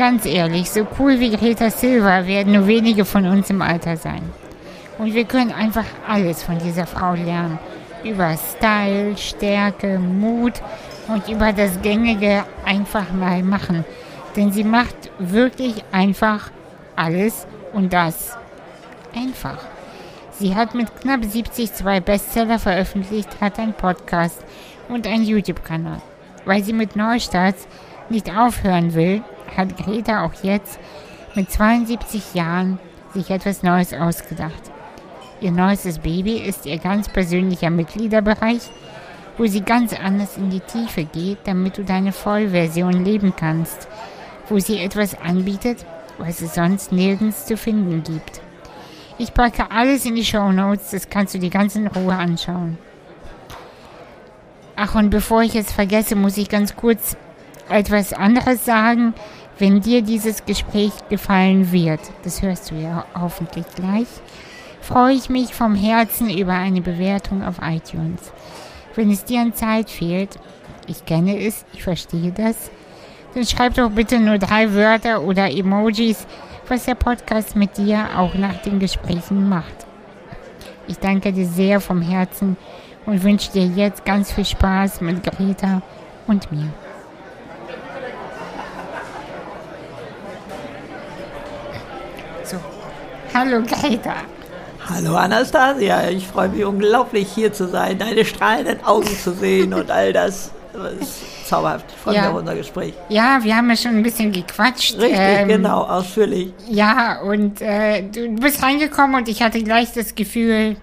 Ganz ehrlich, so cool wie Greta Silva werden nur wenige von uns im Alter sein. Und wir können einfach alles von dieser Frau lernen. Über Style, Stärke, Mut und über das Gängige einfach mal machen. Denn sie macht wirklich einfach alles und das einfach. Sie hat mit knapp 70 zwei Bestseller veröffentlicht, hat einen Podcast und einen YouTube-Kanal. Weil sie mit Neustarts nicht aufhören will, hat Greta auch jetzt mit 72 Jahren sich etwas Neues ausgedacht. Ihr neuestes Baby ist ihr ganz persönlicher Mitgliederbereich, wo sie ganz anders in die Tiefe geht, damit du deine Vollversion leben kannst, wo sie etwas anbietet, was es sonst nirgends zu finden gibt. Ich packe alles in die Show Notes, das kannst du dir ganz in Ruhe anschauen. Ach, und bevor ich es vergesse, muss ich ganz kurz etwas anderes sagen. Wenn dir dieses Gespräch gefallen wird, das hörst du ja hoffentlich gleich, freue ich mich vom Herzen über eine Bewertung auf iTunes. Wenn es dir an Zeit fehlt, ich kenne es, ich verstehe das, dann schreib doch bitte nur drei Wörter oder Emojis, was der Podcast mit dir auch nach den Gesprächen macht. Ich danke dir sehr vom Herzen und wünsche dir jetzt ganz viel Spaß mit Greta und mir. Hallo Greta. Hallo Anastasia, ich freue mich unglaublich hier zu sein, deine strahlenden Augen zu sehen und all das. das ist zauberhaft. Ich freue mich auf unser Gespräch. Ja, wir haben ja schon ein bisschen gequatscht. Richtig, ähm, genau, ausführlich. Ja, und äh, du bist reingekommen und ich hatte gleich das Gefühl,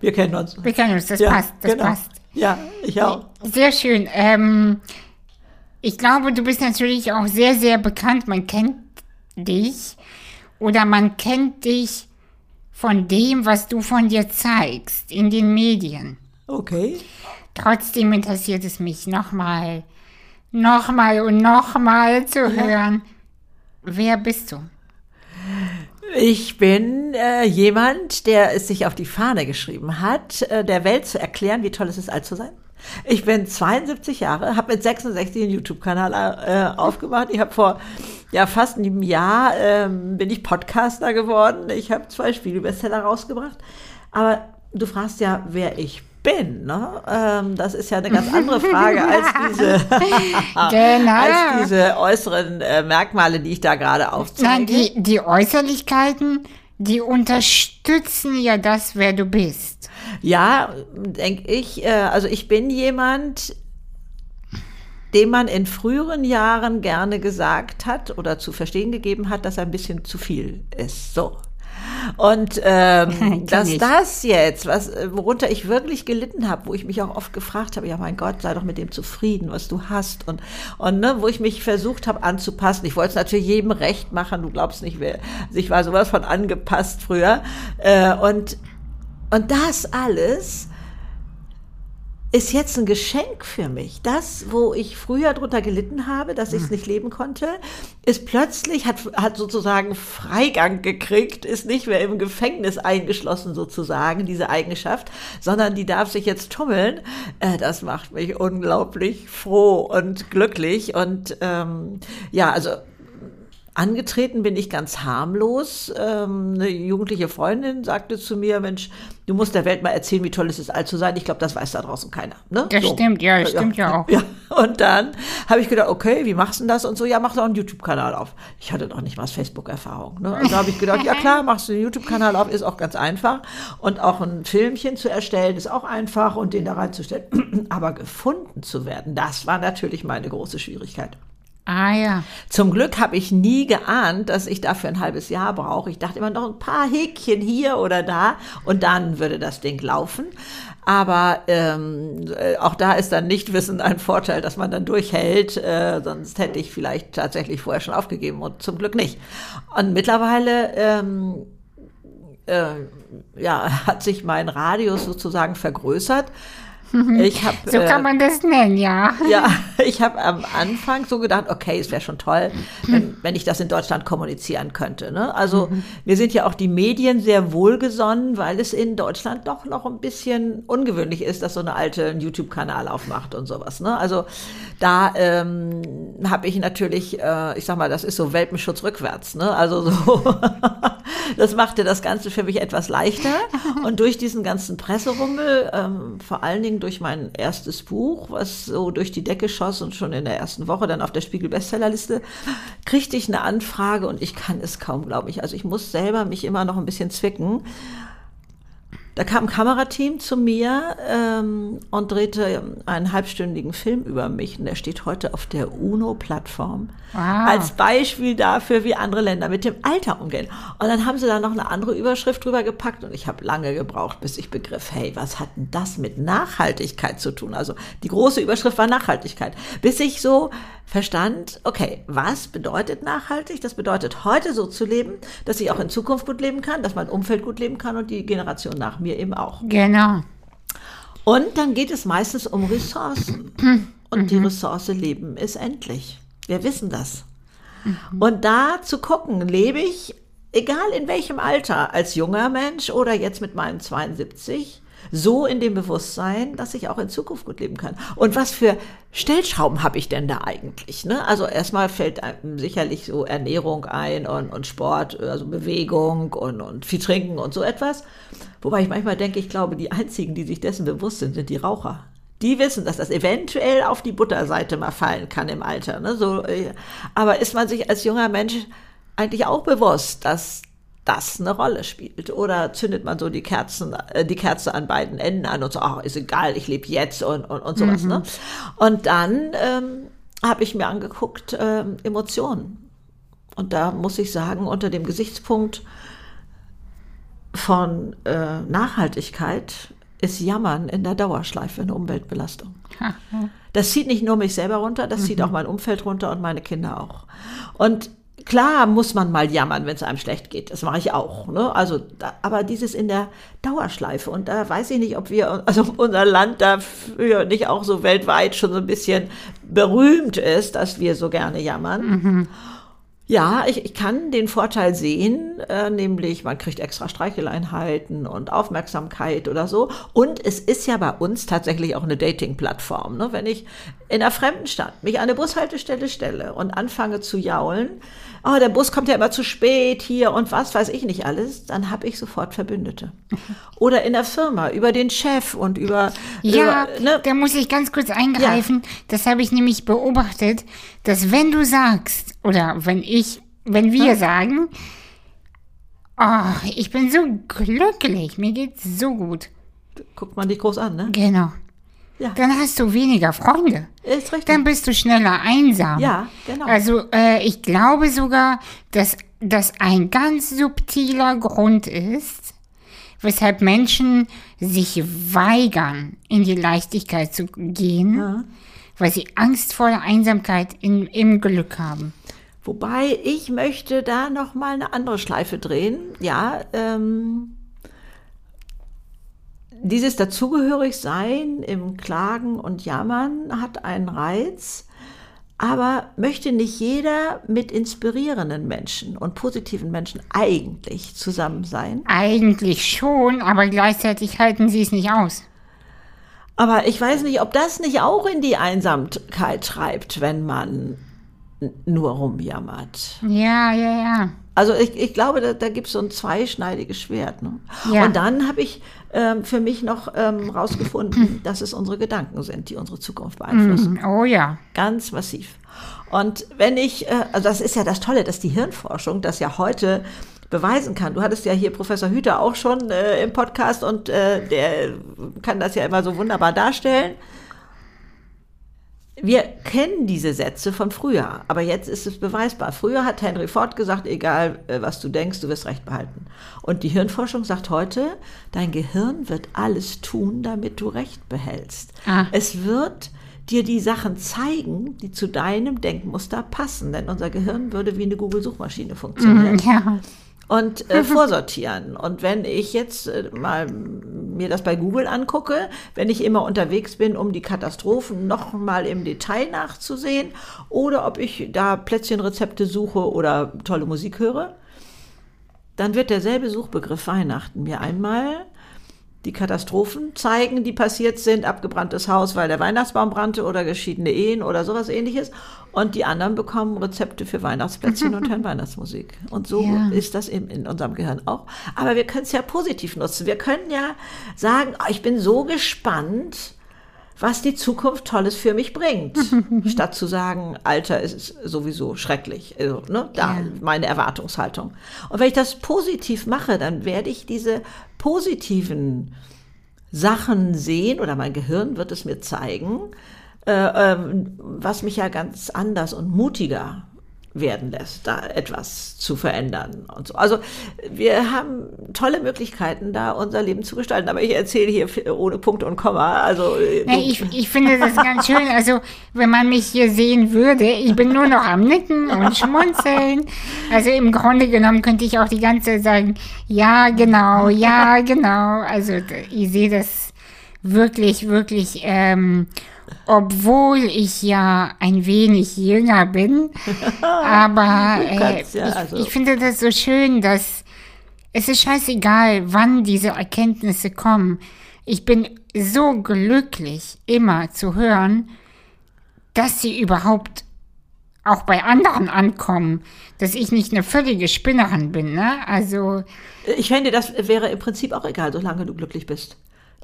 wir kennen uns. Wir kennen uns, das ja, passt, das genau. passt. Ja, ich auch. Sehr schön. Ähm, ich glaube, du bist natürlich auch sehr, sehr bekannt. Man kennt dich oder man kennt dich von dem, was du von dir zeigst in den Medien. Okay. Trotzdem interessiert es mich nochmal, nochmal und nochmal zu hören. Wer bist du? Ich bin äh, jemand, der es sich auf die Fahne geschrieben hat, äh, der Welt zu erklären, wie toll es ist, alt zu sein. Ich bin 72 Jahre, habe mit 66 einen YouTube-Kanal äh, aufgemacht. Ich habe vor ja fast einem Jahr ähm, bin ich Podcaster geworden. Ich habe zwei Spielbestseller rausgebracht. Aber du fragst ja, wer ich bin. Ne? Ähm, das ist ja eine ganz andere Frage als diese, genau. als diese äußeren äh, Merkmale, die ich da gerade aufzeige. Nein, die, die Äußerlichkeiten, die unterstützen ja das, wer du bist. Ja, denke ich. Äh, also ich bin jemand, dem man in früheren Jahren gerne gesagt hat oder zu verstehen gegeben hat, dass er ein bisschen zu viel ist. So. Und ähm, dass das jetzt, was, worunter ich wirklich gelitten habe, wo ich mich auch oft gefragt habe, ja mein Gott, sei doch mit dem zufrieden, was du hast. Und, und ne, wo ich mich versucht habe anzupassen. Ich wollte es natürlich jedem recht machen, du glaubst nicht, wer, also ich war sowas von angepasst früher. Äh, und, und das alles ist jetzt ein Geschenk für mich. Das, wo ich früher drunter gelitten habe, dass ich es hm. nicht leben konnte, ist plötzlich, hat, hat sozusagen Freigang gekriegt, ist nicht mehr im Gefängnis eingeschlossen sozusagen, diese Eigenschaft, sondern die darf sich jetzt tummeln. Äh, das macht mich unglaublich froh und glücklich. Und ähm, ja, also Angetreten bin ich ganz harmlos. Ähm, eine jugendliche Freundin sagte zu mir, Mensch, du musst der Welt mal erzählen, wie toll es ist, alt zu sein. Ich glaube, das weiß da draußen keiner. Ne? Das so. stimmt, ja, das ja, stimmt ja auch. Ja. Und dann habe ich gedacht, okay, wie machst du das? Und so, ja, mach doch einen YouTube-Kanal auf. Ich hatte doch nicht mal Facebook-Erfahrung. Ne? Und da habe ich gedacht, ja klar, machst du einen YouTube-Kanal auf, ist auch ganz einfach. Und auch ein Filmchen zu erstellen, ist auch einfach und den da reinzustellen. Aber gefunden zu werden, das war natürlich meine große Schwierigkeit. Ah ja. Zum Glück habe ich nie geahnt, dass ich dafür ein halbes Jahr brauche. Ich dachte immer noch ein paar Häkchen hier oder da und dann würde das Ding laufen. Aber ähm, äh, auch da ist dann Nichtwissen ein Vorteil, dass man dann durchhält. Äh, sonst hätte ich vielleicht tatsächlich vorher schon aufgegeben und zum Glück nicht. Und mittlerweile ähm, äh, ja, hat sich mein Radius sozusagen vergrößert hab, So kann äh, man das nennen, ja. ja, ich habe am Anfang so gedacht, okay, es wäre schon toll, wenn, wenn ich das in Deutschland kommunizieren könnte. Ne? Also mir sind ja auch die Medien sehr wohlgesonnen, weil es in Deutschland doch noch ein bisschen ungewöhnlich ist, dass so eine alte einen YouTube-Kanal aufmacht und sowas. Ne? Also da ähm, habe ich natürlich, äh, ich sag mal, das ist so Welpenschutz rückwärts. Ne? Also so, das machte das Ganze für mich etwas leichter. Und durch diesen ganzen Presserummel, ähm, vor allen Dingen durch mein erstes Buch, was so durch die Decke schoss und schon in der ersten Woche dann auf der Spiegel-Bestsellerliste, kriegte ich eine Anfrage und ich kann es kaum, glaube ich. Also ich muss selber mich immer noch ein bisschen zwicken. Da kam ein Kamerateam zu mir ähm, und drehte einen halbstündigen Film über mich. Und der steht heute auf der UNO-Plattform Wow. als Beispiel dafür, wie andere Länder mit dem Alter umgehen. Und dann haben sie da noch eine andere Überschrift drüber gepackt und ich habe lange gebraucht, bis ich begriff, hey, was hat denn das mit Nachhaltigkeit zu tun? Also die große Überschrift war Nachhaltigkeit. Bis ich so verstand, okay, was bedeutet nachhaltig? Das bedeutet heute so zu leben, dass ich auch in Zukunft gut leben kann, dass mein Umfeld gut leben kann und die Generation nach mir eben auch. Genau. Und dann geht es meistens um Ressourcen. Und die Ressource Leben ist endlich. Wir wissen das. Und da zu gucken, lebe ich, egal in welchem Alter, als junger Mensch oder jetzt mit meinen 72, so in dem Bewusstsein, dass ich auch in Zukunft gut leben kann. Und was für Stellschrauben habe ich denn da eigentlich? Ne? Also erstmal fällt einem sicherlich so Ernährung ein und, und Sport, also Bewegung und, und viel trinken und so etwas. Wobei ich manchmal denke, ich glaube, die einzigen, die sich dessen bewusst sind, sind die Raucher. Die wissen, dass das eventuell auf die Butterseite mal fallen kann im Alter. Ne? So, äh, aber ist man sich als junger Mensch eigentlich auch bewusst, dass das eine Rolle spielt? Oder zündet man so die Kerzen, äh, die Kerze an beiden Enden an und so, ach, ist egal, ich lebe jetzt und, und, und sowas. Ne? Und dann ähm, habe ich mir angeguckt, ähm, Emotionen. Und da muss ich sagen, unter dem Gesichtspunkt von äh, Nachhaltigkeit ist Jammern in der Dauerschleife eine Umweltbelastung. Das zieht nicht nur mich selber runter, das zieht auch mein Umfeld runter und meine Kinder auch. Und klar muss man mal jammern, wenn es einem schlecht geht. Das mache ich auch. Ne? Also, da, aber dieses in der Dauerschleife. Und da weiß ich nicht, ob wir, also unser Land dafür nicht auch so weltweit schon so ein bisschen berühmt ist, dass wir so gerne jammern. Ja, ich, ich kann den Vorteil sehen, äh, nämlich man kriegt extra Streicheleinheiten und Aufmerksamkeit oder so. Und es ist ja bei uns tatsächlich auch eine Dating-Plattform. Ne? Wenn ich in einer fremden Stadt mich an eine Bushaltestelle stelle und anfange zu jaulen, oh, der Bus kommt ja immer zu spät hier und was weiß ich nicht alles, dann habe ich sofort Verbündete. Oder in der Firma über den Chef und über... Ja, über, ne? da muss ich ganz kurz eingreifen. Das habe ich nämlich beobachtet, dass wenn du sagst, oder wenn ich, wenn wir sagen, oh, ich bin so glücklich, mir geht's so gut. Guckt man dich groß an, ne? Genau. Ja. Dann hast du weniger Freunde. Ist richtig. Dann bist du schneller einsam. Ja, genau. Also äh, ich glaube sogar, dass das ein ganz subtiler Grund ist, weshalb Menschen sich weigern, in die Leichtigkeit zu gehen, weil sie Angst vor der Einsamkeit in, im Glück haben. Wobei ich möchte da noch mal eine andere Schleife drehen. Ja, ähm, dieses Dazugehörigsein im Klagen und Jammern hat einen Reiz, aber möchte nicht jeder mit inspirierenden Menschen und positiven Menschen eigentlich zusammen sein? Eigentlich schon, aber gleichzeitig halten sie es nicht aus. Aber ich weiß nicht, ob das nicht auch in die Einsamkeit treibt, wenn man nur rumjammert. Ja, ja, ja. Also ich, ich glaube, da, da gibt es so ein zweischneidiges Schwert. Ne? Ja. Und dann habe ich ähm, für mich noch ähm, rausgefunden, dass es unsere Gedanken sind, die unsere Zukunft beeinflussen. Oh ja. Ganz massiv. Und wenn ich, äh, also das ist ja das Tolle, dass die Hirnforschung das ja heute beweisen kann. Du hattest ja hier Professor Hüter auch schon äh, im Podcast und äh, der kann das ja immer so wunderbar darstellen. Wir kennen diese Sätze von früher, aber jetzt ist es beweisbar. Früher hat Henry Ford gesagt, egal äh, was du denkst, du wirst recht behalten. Und die Hirnforschung sagt heute, dein Gehirn wird alles tun, damit du recht behältst. Ah. Es wird dir die Sachen zeigen, die zu deinem Denkmuster passen, denn unser Gehirn würde wie eine Google-Suchmaschine funktionieren. Ja. Und äh, vorsortieren. Und wenn ich jetzt äh, mal mir das bei Google angucke, wenn ich immer unterwegs bin, um die Katastrophen noch mal im Detail nachzusehen, oder ob ich da Plätzchenrezepte suche oder tolle Musik höre, dann wird derselbe Suchbegriff Weihnachten mir einmal die Katastrophen zeigen, die passiert sind, abgebranntes Haus, weil der Weihnachtsbaum brannte oder geschiedene Ehen oder sowas ähnliches. Und die anderen bekommen Rezepte für Weihnachtsplätzchen und hören Weihnachtsmusik. Und so ja. ist das in, in unserem Gehirn auch. Aber wir können es ja positiv nutzen. Wir können ja sagen, oh, ich bin so gespannt, was die Zukunft Tolles für mich bringt. Statt zu sagen, Alter ist sowieso schrecklich. Also, ne, da ja. meine Erwartungshaltung. Und wenn ich das positiv mache, dann werde ich diese positiven Sachen sehen oder mein Gehirn wird es mir zeigen, äh, äh, was mich ja ganz anders und mutiger werden lässt, da etwas zu verändern und so. Also wir haben tolle Möglichkeiten, da unser Leben zu gestalten. Aber ich erzähle hier ohne Punkt und Komma. Also ja, ich, ich finde das ganz schön. Also wenn man mich hier sehen würde, ich bin nur noch am Nicken und Schmunzeln. Also im Grunde genommen könnte ich auch die ganze Zeit sagen, ja genau, ja genau. Also ich sehe das wirklich, wirklich. Ähm, obwohl ich ja ein wenig jünger bin. aber äh, ja, also. ich, ich finde das so schön, dass es ist scheißegal, wann diese Erkenntnisse kommen. Ich bin so glücklich, immer zu hören, dass sie überhaupt auch bei anderen ankommen, dass ich nicht eine völlige Spinnerin bin, ne? Also. Ich fände, das wäre im Prinzip auch egal, solange du glücklich bist.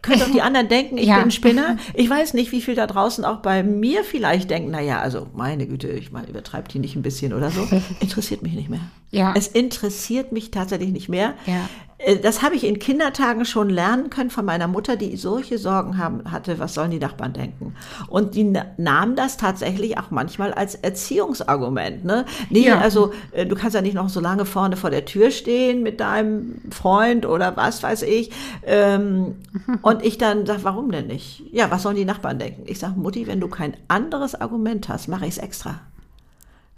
Können doch die anderen denken, ich ja. bin Spinner. Ich weiß nicht, wie viel da draußen auch bei mir vielleicht denken, naja, also meine Güte, ich meine, übertreibt die nicht ein bisschen oder so. Interessiert mich nicht mehr. Ja. Es interessiert mich tatsächlich nicht mehr. Ja. Äh, das habe ich in Kindertagen schon lernen können von meiner Mutter, die solche Sorgen haben, hatte, was sollen die Nachbarn denken. Und die nahm das tatsächlich auch manchmal als Erziehungsargument. Ne? Nee, ja. also äh, du kannst ja nicht noch so lange vorne vor der Tür stehen mit deinem Freund oder was weiß ich. Ähm, und ich dann sage, warum denn nicht? Ja, was sollen die Nachbarn denken? Ich sage, Mutti, wenn du kein anderes Argument hast, mache ich es extra.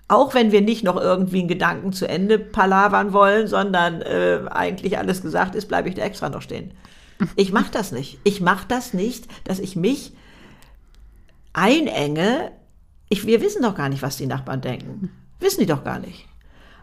Auch wenn wir nicht noch irgendwie einen Gedanken zu Ende palavern wollen, sondern äh, eigentlich alles gesagt ist, bleibe ich da extra noch stehen. Ich mache das nicht. Ich mache das nicht, dass ich mich einenge. Ich, wir wissen doch gar nicht, was die Nachbarn denken. Wissen die doch gar nicht.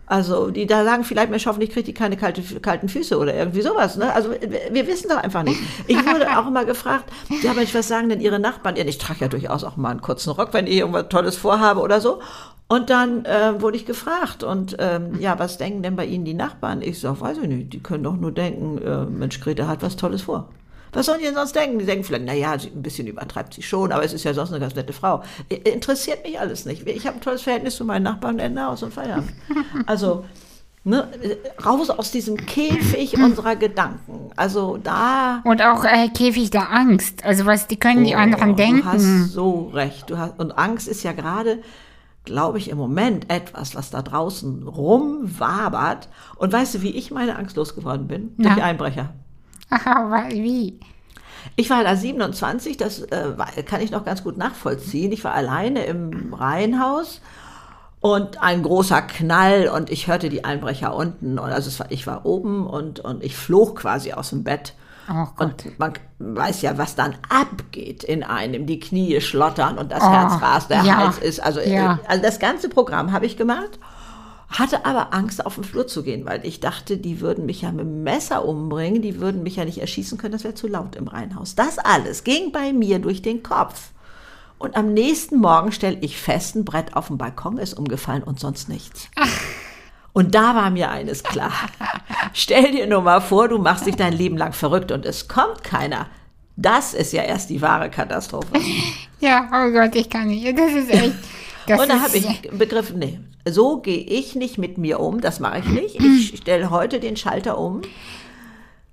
Also die da sagen vielleicht, Mensch, hoffentlich kriegt die keine kalte, kalten Füße oder irgendwie sowas. Ne? Also wir, wissen doch einfach nicht. Ich wurde auch immer gefragt, ja Mensch, was sagen denn Ihre Nachbarn? Ich trage ja durchaus auch mal einen kurzen Rock, wenn ich irgendwas Tolles vorhabe oder so. Und dann äh, wurde ich gefragt und ähm, ja, was denken denn bei Ihnen die Nachbarn? Ich sage, weiß ich nicht, die können doch nur denken, äh, Mensch, Greta hat was Tolles vor. Was sollen die denn sonst denken? Die denken vielleicht, naja, ein bisschen übertreibt sie schon, aber es ist ja sonst eine ganz nette Frau. Interessiert mich alles nicht. Ich habe ein tolles Verhältnis zu meinen Nachbarn, Ende aus und Feierabend. Also, ne, raus aus diesem Käfig unserer Gedanken. Also da. Und auch äh, Käfig der Angst. Also was, die können oh, die anderen denken. Du hast so recht. Du hast, und Angst ist ja gerade glaube ich, im Moment etwas, was da draußen rumwabert. Und weißt du, wie ich meine Angst losgeworden bin? Na? Durch Einbrecher. Aha, wie? Ich war da 27, das äh, kann ich noch ganz gut nachvollziehen. Ich war alleine im Reihenhaus und ein großer Knall und ich hörte die Einbrecher unten. Und also war, ich war oben und, und ich flog quasi aus dem Bett Oh und man weiß ja, was dann abgeht in einem. Die Knie schlottern und das oh, Herz rast, der ja, Hals ist. Also, ja. also das ganze Programm habe ich gemacht, hatte aber Angst, auf den Flur zu gehen, weil ich dachte, die würden mich ja mit dem Messer umbringen, die würden mich ja nicht erschießen können, das wäre zu laut im Reihenhaus. Das alles ging bei mir durch den Kopf. Und am nächsten Morgen stelle ich fest, ein Brett auf dem Balkon ist umgefallen und sonst nichts. Ach. Und da war mir eines klar. Stell dir nur mal vor, du machst dich dein Leben lang verrückt und es kommt keiner. Das ist ja erst die wahre Katastrophe. Ja, oh Gott, ich kann nicht. Das ist echt. Das und da habe ich begriffen, nee, so gehe ich nicht mit mir um, das mache ich nicht. Ich stelle heute den Schalter um.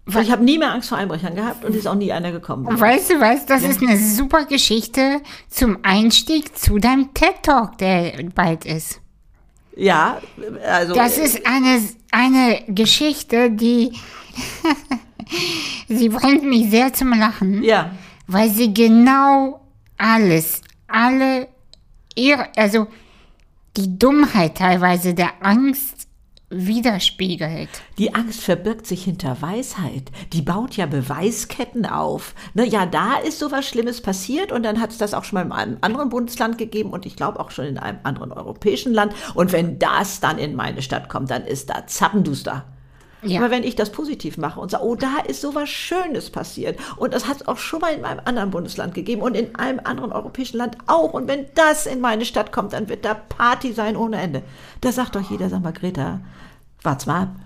Weil ich habe nie mehr Angst vor Einbrechern gehabt und ist auch nie einer gekommen. Weißt du was, das ja. ist eine super Geschichte zum Einstieg zu deinem TED-Talk, der bald ist. Ja, also. Das ist eine, eine Geschichte, die. sie bringt mich sehr zum Lachen. Ja. Weil sie genau alles, alle, ihre, also die Dummheit teilweise der Angst widerspiegelt. Die Angst verbirgt sich hinter Weisheit. Die baut ja Beweisketten auf. Ne, ja, da ist sowas Schlimmes passiert und dann hat es das auch schon mal in einem anderen Bundesland gegeben und ich glaube auch schon in einem anderen europäischen Land. Und wenn das dann in meine Stadt kommt, dann ist da zappenduster. Ja. Aber wenn ich das positiv mache und sage, oh, da ist sowas Schönes passiert und das hat es auch schon mal in einem anderen Bundesland gegeben und in einem anderen europäischen Land auch und wenn das in meine Stadt kommt, dann wird da Party sein ohne Ende. Da sagt doch jeder, sag mal, Greta, wart's mal ab.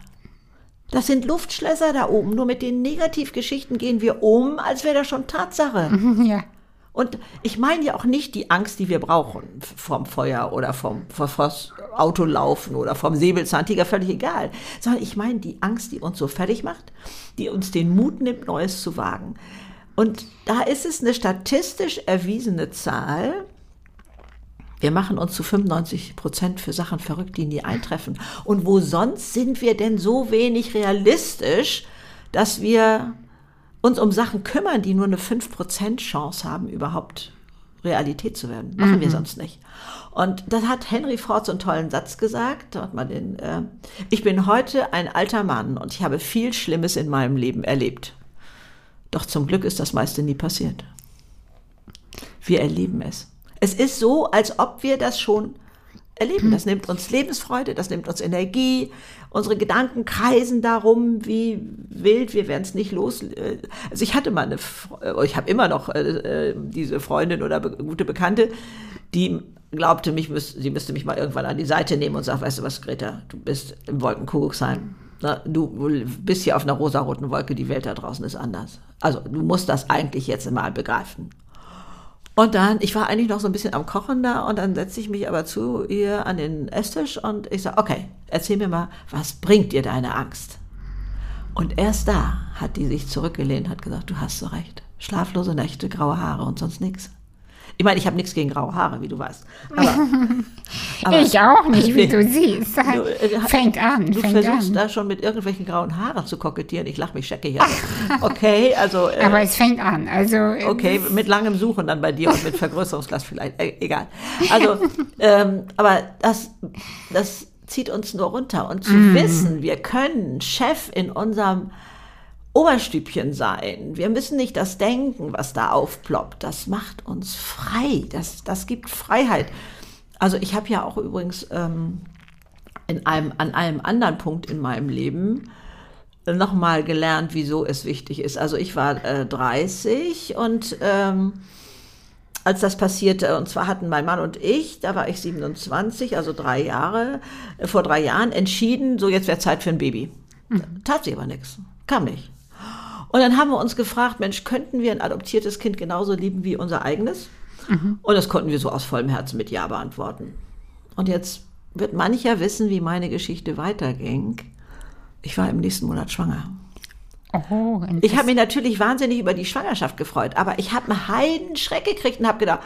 Das sind Luftschlösser da oben. Nur mit den Negativgeschichten gehen wir um, als wäre das schon Tatsache. Ja. Und ich meine ja auch nicht die Angst, die wir brauchen vom Feuer oder vom, vom Autolaufen oder vom Säbelzahntiger, völlig egal. Sondern ich meine die Angst, die uns so fertig macht, die uns den Mut nimmt, Neues zu wagen. Und da ist es eine statistisch erwiesene Zahl. Wir machen uns zu 95 Prozent für Sachen verrückt, die nie eintreffen. Und wo sonst sind wir denn so wenig realistisch, dass wir uns um Sachen kümmern, die nur eine 5% Chance haben, überhaupt Realität zu werden. Machen mhm. wir sonst nicht. Und das hat Henry Ford so einen tollen Satz gesagt. Da hat man den, äh, ich bin heute ein alter Mann und ich habe viel Schlimmes in meinem Leben erlebt. Doch zum Glück ist das meiste nie passiert. Wir erleben es. Es ist so, als ob wir das schon erleben. Das nimmt uns Lebensfreude, das nimmt uns Energie. Unsere Gedanken kreisen darum wie wild. Wir werden es nicht los. Äh, also ich hatte mal eine, äh, ich habe immer noch äh, diese Freundin oder gute Bekannte, die glaubte, mich sie müsste mich mal irgendwann an die Seite nehmen und sagt, weißt du was, Greta, du bist im Wolkenkuckucksheim. Du bist hier auf einer rosaroten Wolke, die Welt da draußen ist anders. Also du musst das eigentlich jetzt mal begreifen. Und dann, ich war eigentlich noch so ein bisschen am Kochen da und dann setze ich mich aber zu ihr an den Esstisch und ich sage, okay, erzähl mir mal, was bringt dir deine Angst? Und erst da hat die sich zurückgelehnt, hat gesagt, du hast so recht. Schlaflose Nächte, graue Haare und sonst nichts. Ich meine, ich habe nichts gegen graue Haare, wie du weißt. Aber, aber ich auch nicht, wie du siehst. Du, äh, fängt an. Du fängt versuchst an. da schon mit irgendwelchen grauen Haaren zu kokettieren. Ich lache mich schecke hier. Okay, also. Äh, aber es fängt an. Also, okay, mit langem Suchen dann bei dir und mit Vergrößerungsglas vielleicht. Äh, egal. Also, ähm, aber das, das zieht uns nur runter. Und zu mm. wissen, wir können Chef in unserem Oberstübchen sein. Wir müssen nicht das denken, was da aufploppt. Das macht uns frei. Das, das gibt Freiheit. Also ich habe ja auch übrigens ähm, in einem, an einem anderen Punkt in meinem Leben nochmal gelernt, wieso es wichtig ist. Also ich war äh, 30 und ähm, als das passierte, und zwar hatten mein Mann und ich, da war ich 27, also drei Jahre, äh, vor drei Jahren entschieden, so jetzt wäre Zeit für ein Baby. Mhm. Tat sie aber nichts. Kam nicht. Und dann haben wir uns gefragt, Mensch, könnten wir ein adoptiertes Kind genauso lieben wie unser eigenes? Mhm. Und das konnten wir so aus vollem Herzen mit Ja beantworten. Und jetzt wird mancher wissen, wie meine Geschichte weiterging. Ich war im nächsten Monat schwanger. Oh, ich habe mich natürlich wahnsinnig über die Schwangerschaft gefreut, aber ich habe einen Heidenschreck gekriegt und habe gedacht,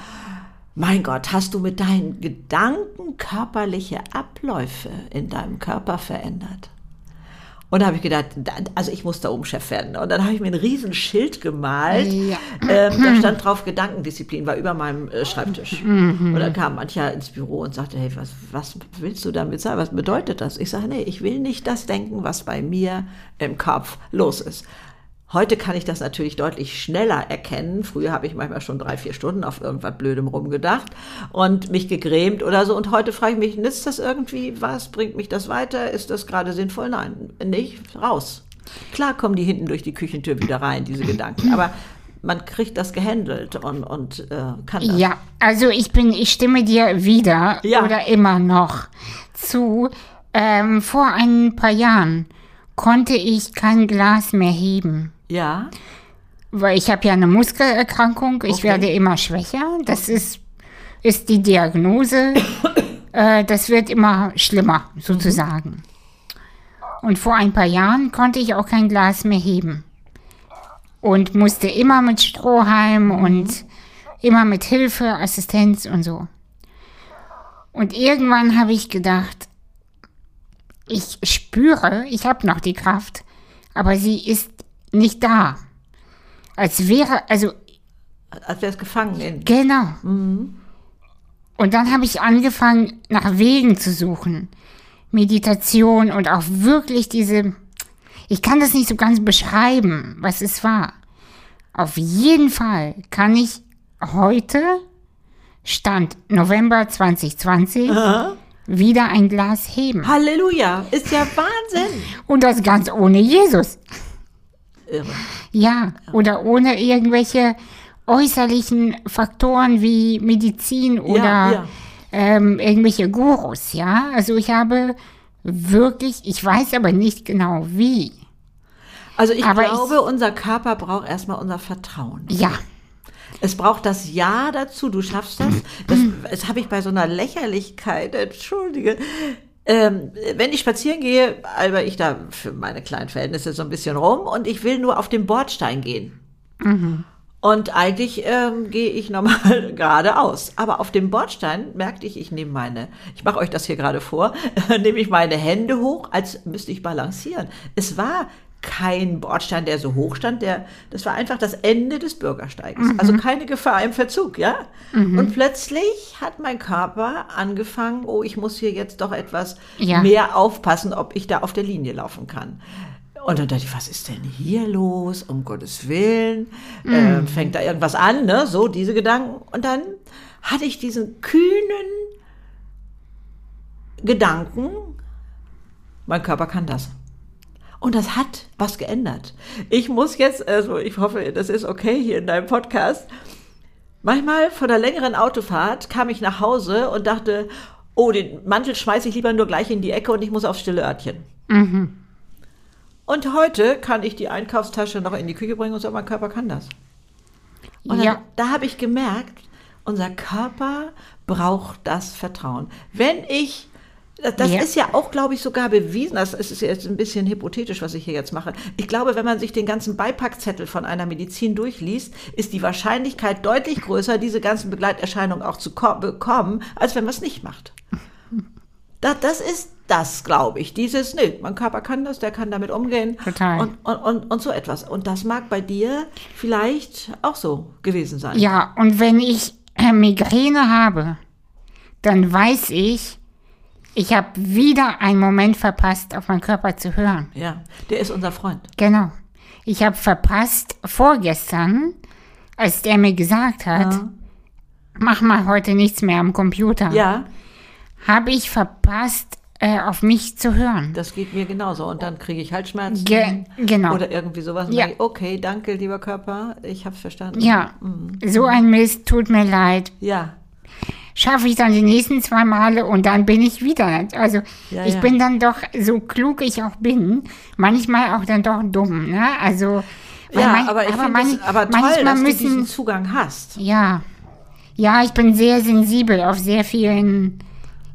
mein Gott, hast du mit deinen Gedanken körperliche Abläufe in deinem Körper verändert? Und da habe ich gedacht, also ich muss da oben Chef werden. Und dann habe ich mir ein Riesenschild gemalt. Ja. Ähm, da stand drauf Gedankendisziplin, war über meinem äh, Schreibtisch. Mhm. Und dann kam mancher ins Büro und sagte, hey, was, was willst du damit sagen? Was bedeutet das? Ich sage, nee, ich will nicht das denken, was bei mir im Kopf los ist. Heute kann ich das natürlich deutlich schneller erkennen. Früher habe ich manchmal schon drei, vier Stunden auf irgendwas Blödem rumgedacht und mich gegrämt oder so. Und heute frage ich mich, nützt das irgendwie? Was bringt mich das weiter? Ist das gerade sinnvoll? Nein, nicht. Raus. Klar kommen die hinten durch die Küchentür wieder rein, diese Gedanken. Aber man kriegt das gehandelt und, und äh, kann das. Ja, also ich bin, ich stimme dir wieder ja. oder immer noch zu. Ähm, vor ein paar Jahren konnte ich kein Glas mehr heben. Ja. Weil ich habe ja eine Muskelerkrankung, ich okay. werde immer schwächer. Das ist, ist die Diagnose. äh, das wird immer schlimmer, sozusagen. Mhm. Und vor ein paar Jahren konnte ich auch kein Glas mehr heben. Und musste immer mit Strohhalm mhm. und immer mit Hilfe, Assistenz und so. Und irgendwann habe ich gedacht, ich spüre, ich habe noch die Kraft, aber sie ist nicht da. Als wäre, also. Als wäre es gefangen in. Genau. Mhm. Und dann habe ich angefangen, nach Wegen zu suchen, Meditation und auch wirklich diese, ich kann das nicht so ganz beschreiben, was es war. Auf jeden Fall kann ich heute, Stand November 2020, Aha. wieder ein Glas heben. Halleluja, ist ja Wahnsinn. Und das ganz ohne Jesus. Irre. Ja, oder ohne irgendwelche äußerlichen Faktoren wie Medizin oder ja. Ähm, irgendwelche Gurus, ja. Also ich habe wirklich, ich weiß aber nicht genau wie. Also ich Aber glaube, ich- unser Körper braucht erstmal unser Vertrauen. Ja, Es braucht das Ja dazu, du schaffst das. Das, das habe ich bei so einer Lächerlichkeit, entschuldige. Ähm, wenn ich spazieren gehe, alber ich da für meine kleinen Verhältnisse so ein bisschen rum und ich will nur auf den Bordstein gehen. Und eigentlich ähm, gehe ich normal geradeaus. Aber auf dem Bordstein merkte ich, ich nehme meine, ich mache euch das hier gerade vor, nehme ich meine Hände hoch, als müsste ich balancieren. Es war kein Bordstein, der so hoch stand, der, das war einfach das Ende des Bürgersteiges. Also keine Gefahr im Verzug, ja? Und plötzlich hat mein Körper angefangen, oh, ich muss hier jetzt doch etwas Ja. mehr aufpassen, ob ich da auf der Linie laufen kann. Und dann dachte ich, was ist denn hier los? Um Gottes Willen. Äh, fängt da irgendwas an, ne? So, diese Gedanken. Und dann hatte ich diesen kühnen Gedanken, mein Körper kann das. Und das hat was geändert. Ich muss jetzt, also ich hoffe, das ist okay hier in deinem Podcast. Manchmal von einer längeren Autofahrt kam ich nach Hause und dachte, oh, den Mantel schmeiße ich lieber nur gleich in die Ecke und ich muss aufs stille Örtchen. Und heute kann ich die Einkaufstasche noch in die Küche bringen und so, mein Körper kann das. Und dann, ja, da habe ich gemerkt, unser Körper braucht das Vertrauen. Wenn ich, das, das Ja. ist ja auch, glaube ich, sogar bewiesen, das ist jetzt ein bisschen hypothetisch, was ich hier jetzt mache. Ich glaube, wenn man sich den ganzen Beipackzettel von einer Medizin durchliest, ist die Wahrscheinlichkeit deutlich größer, diese ganzen Begleiterscheinungen auch zu ko- bekommen, als wenn man es nicht macht. Das, das ist das, glaube ich. Dieses, nee, mein Körper kann das, der kann damit umgehen. Total. Und, und, und, und so etwas. Und das mag bei dir vielleicht auch so gewesen sein. ja, und wenn ich äh, Migräne habe, dann weiß ich, ich habe wieder einen Moment verpasst, auf meinen Körper zu hören. Ja, der ist unser Freund. Genau. Ich habe verpasst, vorgestern, als der mir gesagt hat, Ja. mach mal heute nichts mehr am Computer, Ja, habe ich verpasst, äh, auf mich zu hören. das geht mir genauso. Und dann kriege ich Halsschmerzen. Ge genau. Oder irgendwie sowas. Ja. dann, okay, danke, lieber Körper. Ich habe es verstanden. Ja, Mhm. so ein Mist, tut mir leid. Ja, Schaffe ich dann die nächsten zwei Male und dann bin ich wieder. Also Ja, ich ja. bin dann doch, so klug ich auch bin, manchmal auch dann doch dumm. Ne? Also, ja man- aber ich finde man- es aber toll, manchmal dass du müssen, diesen Zugang hast. Ja. Ja, ich bin sehr sensibel auf sehr vielen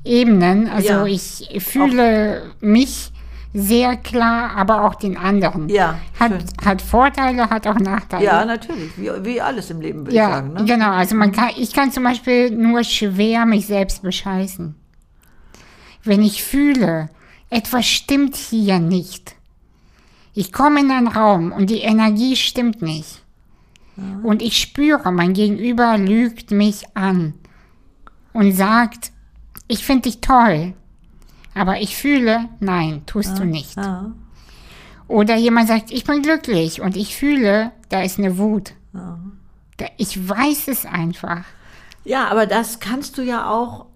Ebenen. Also Ja. ich fühle mich sehr klar, aber auch den anderen. Ja, Hat, schön. hat Vorteile, hat auch Nachteile. Ja, natürlich. Wie, wie alles im Leben, würde Ja, ich sagen. Ne? genau. Also man kann, ich kann zum Beispiel nur schwer mich selbst bescheißen. Wenn ich fühle, etwas stimmt hier nicht. Ich komme in einen Raum und die Energie stimmt nicht. Und ich spüre, mein Gegenüber lügt mich an und sagt, ich finde dich toll. Aber ich fühle, nein, tust du nicht. Ja, Oder jemand sagt, ich bin glücklich und ich fühle, da ist eine Wut. ja. Da- Ich weiß es einfach. Ja, aber das kannst du ja auch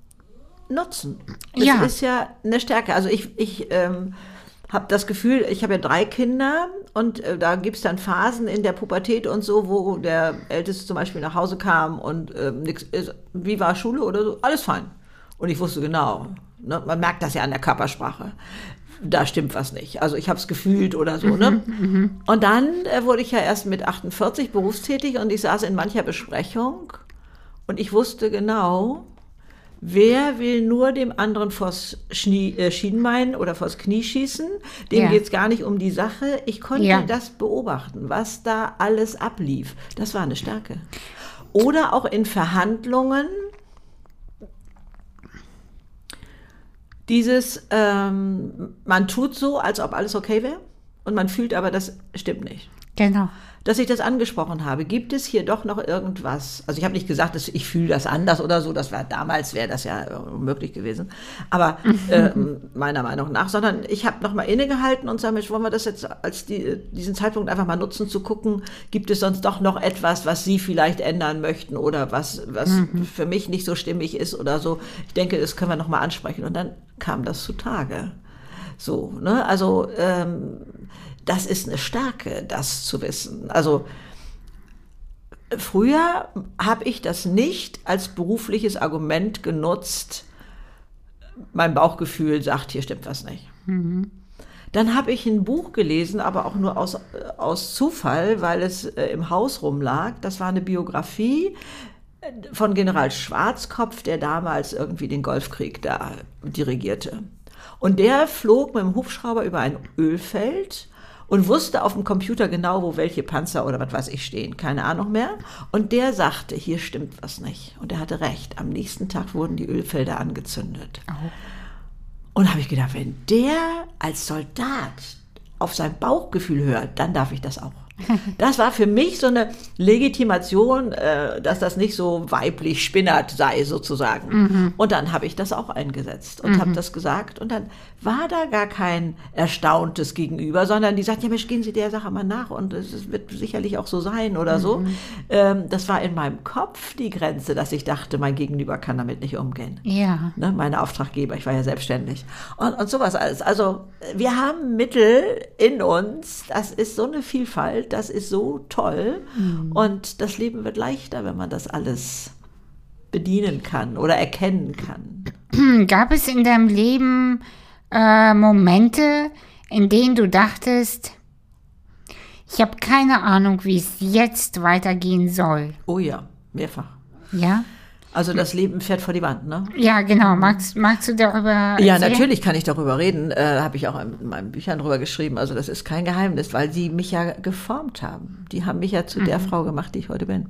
nutzen. Das Ja. ist ja eine Stärke. Also ich, ich ähm, habe das Gefühl, ich habe ja drei Kinder und äh, da gibt es dann Phasen in der Pubertät und so, wo der Älteste zum Beispiel nach Hause kam und ähm, nix ist, wie war Schule oder so, alles fein. Und ich wusste genau, ne, man merkt das ja an der Körpersprache. Da stimmt was nicht. Also ich habe es gefühlt oder so. ne? Und dann äh, wurde ich ja erst mit 48 berufstätig und ich saß in mancher Besprechung und ich wusste genau, wer will nur dem anderen vors Schnie, äh, Schienbein oder vors Knie schießen. Dem Ja. geht es gar nicht um die Sache. Ich konnte Ja. das beobachten, was da alles ablief. Das war eine Stärke. Oder auch in Verhandlungen dieses, ähm, man tut so, als ob alles okay wäre und man fühlt aber, das stimmt nicht. Genau. Dass ich das angesprochen habe. Gibt es hier doch noch irgendwas? Also ich habe nicht gesagt, dass ich fühle das anders oder so. Das war damals wäre das ja unmöglich gewesen. Aber äh, meiner Meinung nach, sondern ich habe noch mal innegehalten und sage, Mensch, wollen wir das jetzt als die, diesen Zeitpunkt einfach mal nutzen, zu gucken, gibt es sonst doch noch etwas, was Sie vielleicht ändern möchten oder was was für mich nicht so stimmig ist oder so. Ich denke, das können wir noch mal ansprechen. Und dann kam das zutage. So, ne? Also ähm, das ist eine Stärke, das zu wissen. Also früher habe ich das nicht als berufliches Argument genutzt. Mein Bauchgefühl sagt, hier stimmt was nicht. Dann habe ich ein Buch gelesen, aber auch nur aus, aus Zufall, weil es äh, im Haus rumlag. Das war eine Biografie äh, von General Schwarzkopf, der damals irgendwie den Golfkrieg da dirigierte. Und der flog mit dem Hubschrauber über ein Ölfeld und wusste auf dem Computer genau, wo welche Panzer oder was weiß ich stehen. Keine Ahnung mehr. Und der sagte, hier stimmt was nicht. Und er hatte recht. Am nächsten Tag wurden die Ölfelder angezündet. Und da habe ich gedacht, wenn der als Soldat auf sein Bauchgefühl hört, dann darf ich das auch. Das war für mich so eine Legitimation, äh, dass das nicht so weiblich spinnert sei, sozusagen. Und dann habe ich das auch eingesetzt und habe das gesagt. Und dann war da gar kein erstauntes Gegenüber, sondern die sagt, ja Mensch, gehen Sie der Sache mal nach und es wird sicherlich auch so sein oder so. Ähm, das war in meinem Kopf die Grenze, dass ich dachte, mein Gegenüber kann damit nicht umgehen Ja. ne, meine Auftraggeber, ich war ja selbstständig. Und, und sowas alles. Also wir haben Mittel in uns, das ist so eine Vielfalt, das ist so toll. Und das Leben wird leichter, wenn man das alles bedienen kann oder erkennen kann. Gab es in deinem Leben äh, Momente, in denen du dachtest, ich habe keine Ahnung, wie es jetzt weitergehen soll? Oh ja, mehrfach. Ja? Also das Leben fährt vor die Wand, ne? Ja, genau. Magst, magst du darüber Ja, erzählen? natürlich kann ich darüber reden. Äh, Habe ich auch in meinen Büchern drüber geschrieben. Also das ist kein Geheimnis, weil sie mich ja geformt haben. Die haben mich ja zu der Frau gemacht, die ich heute bin.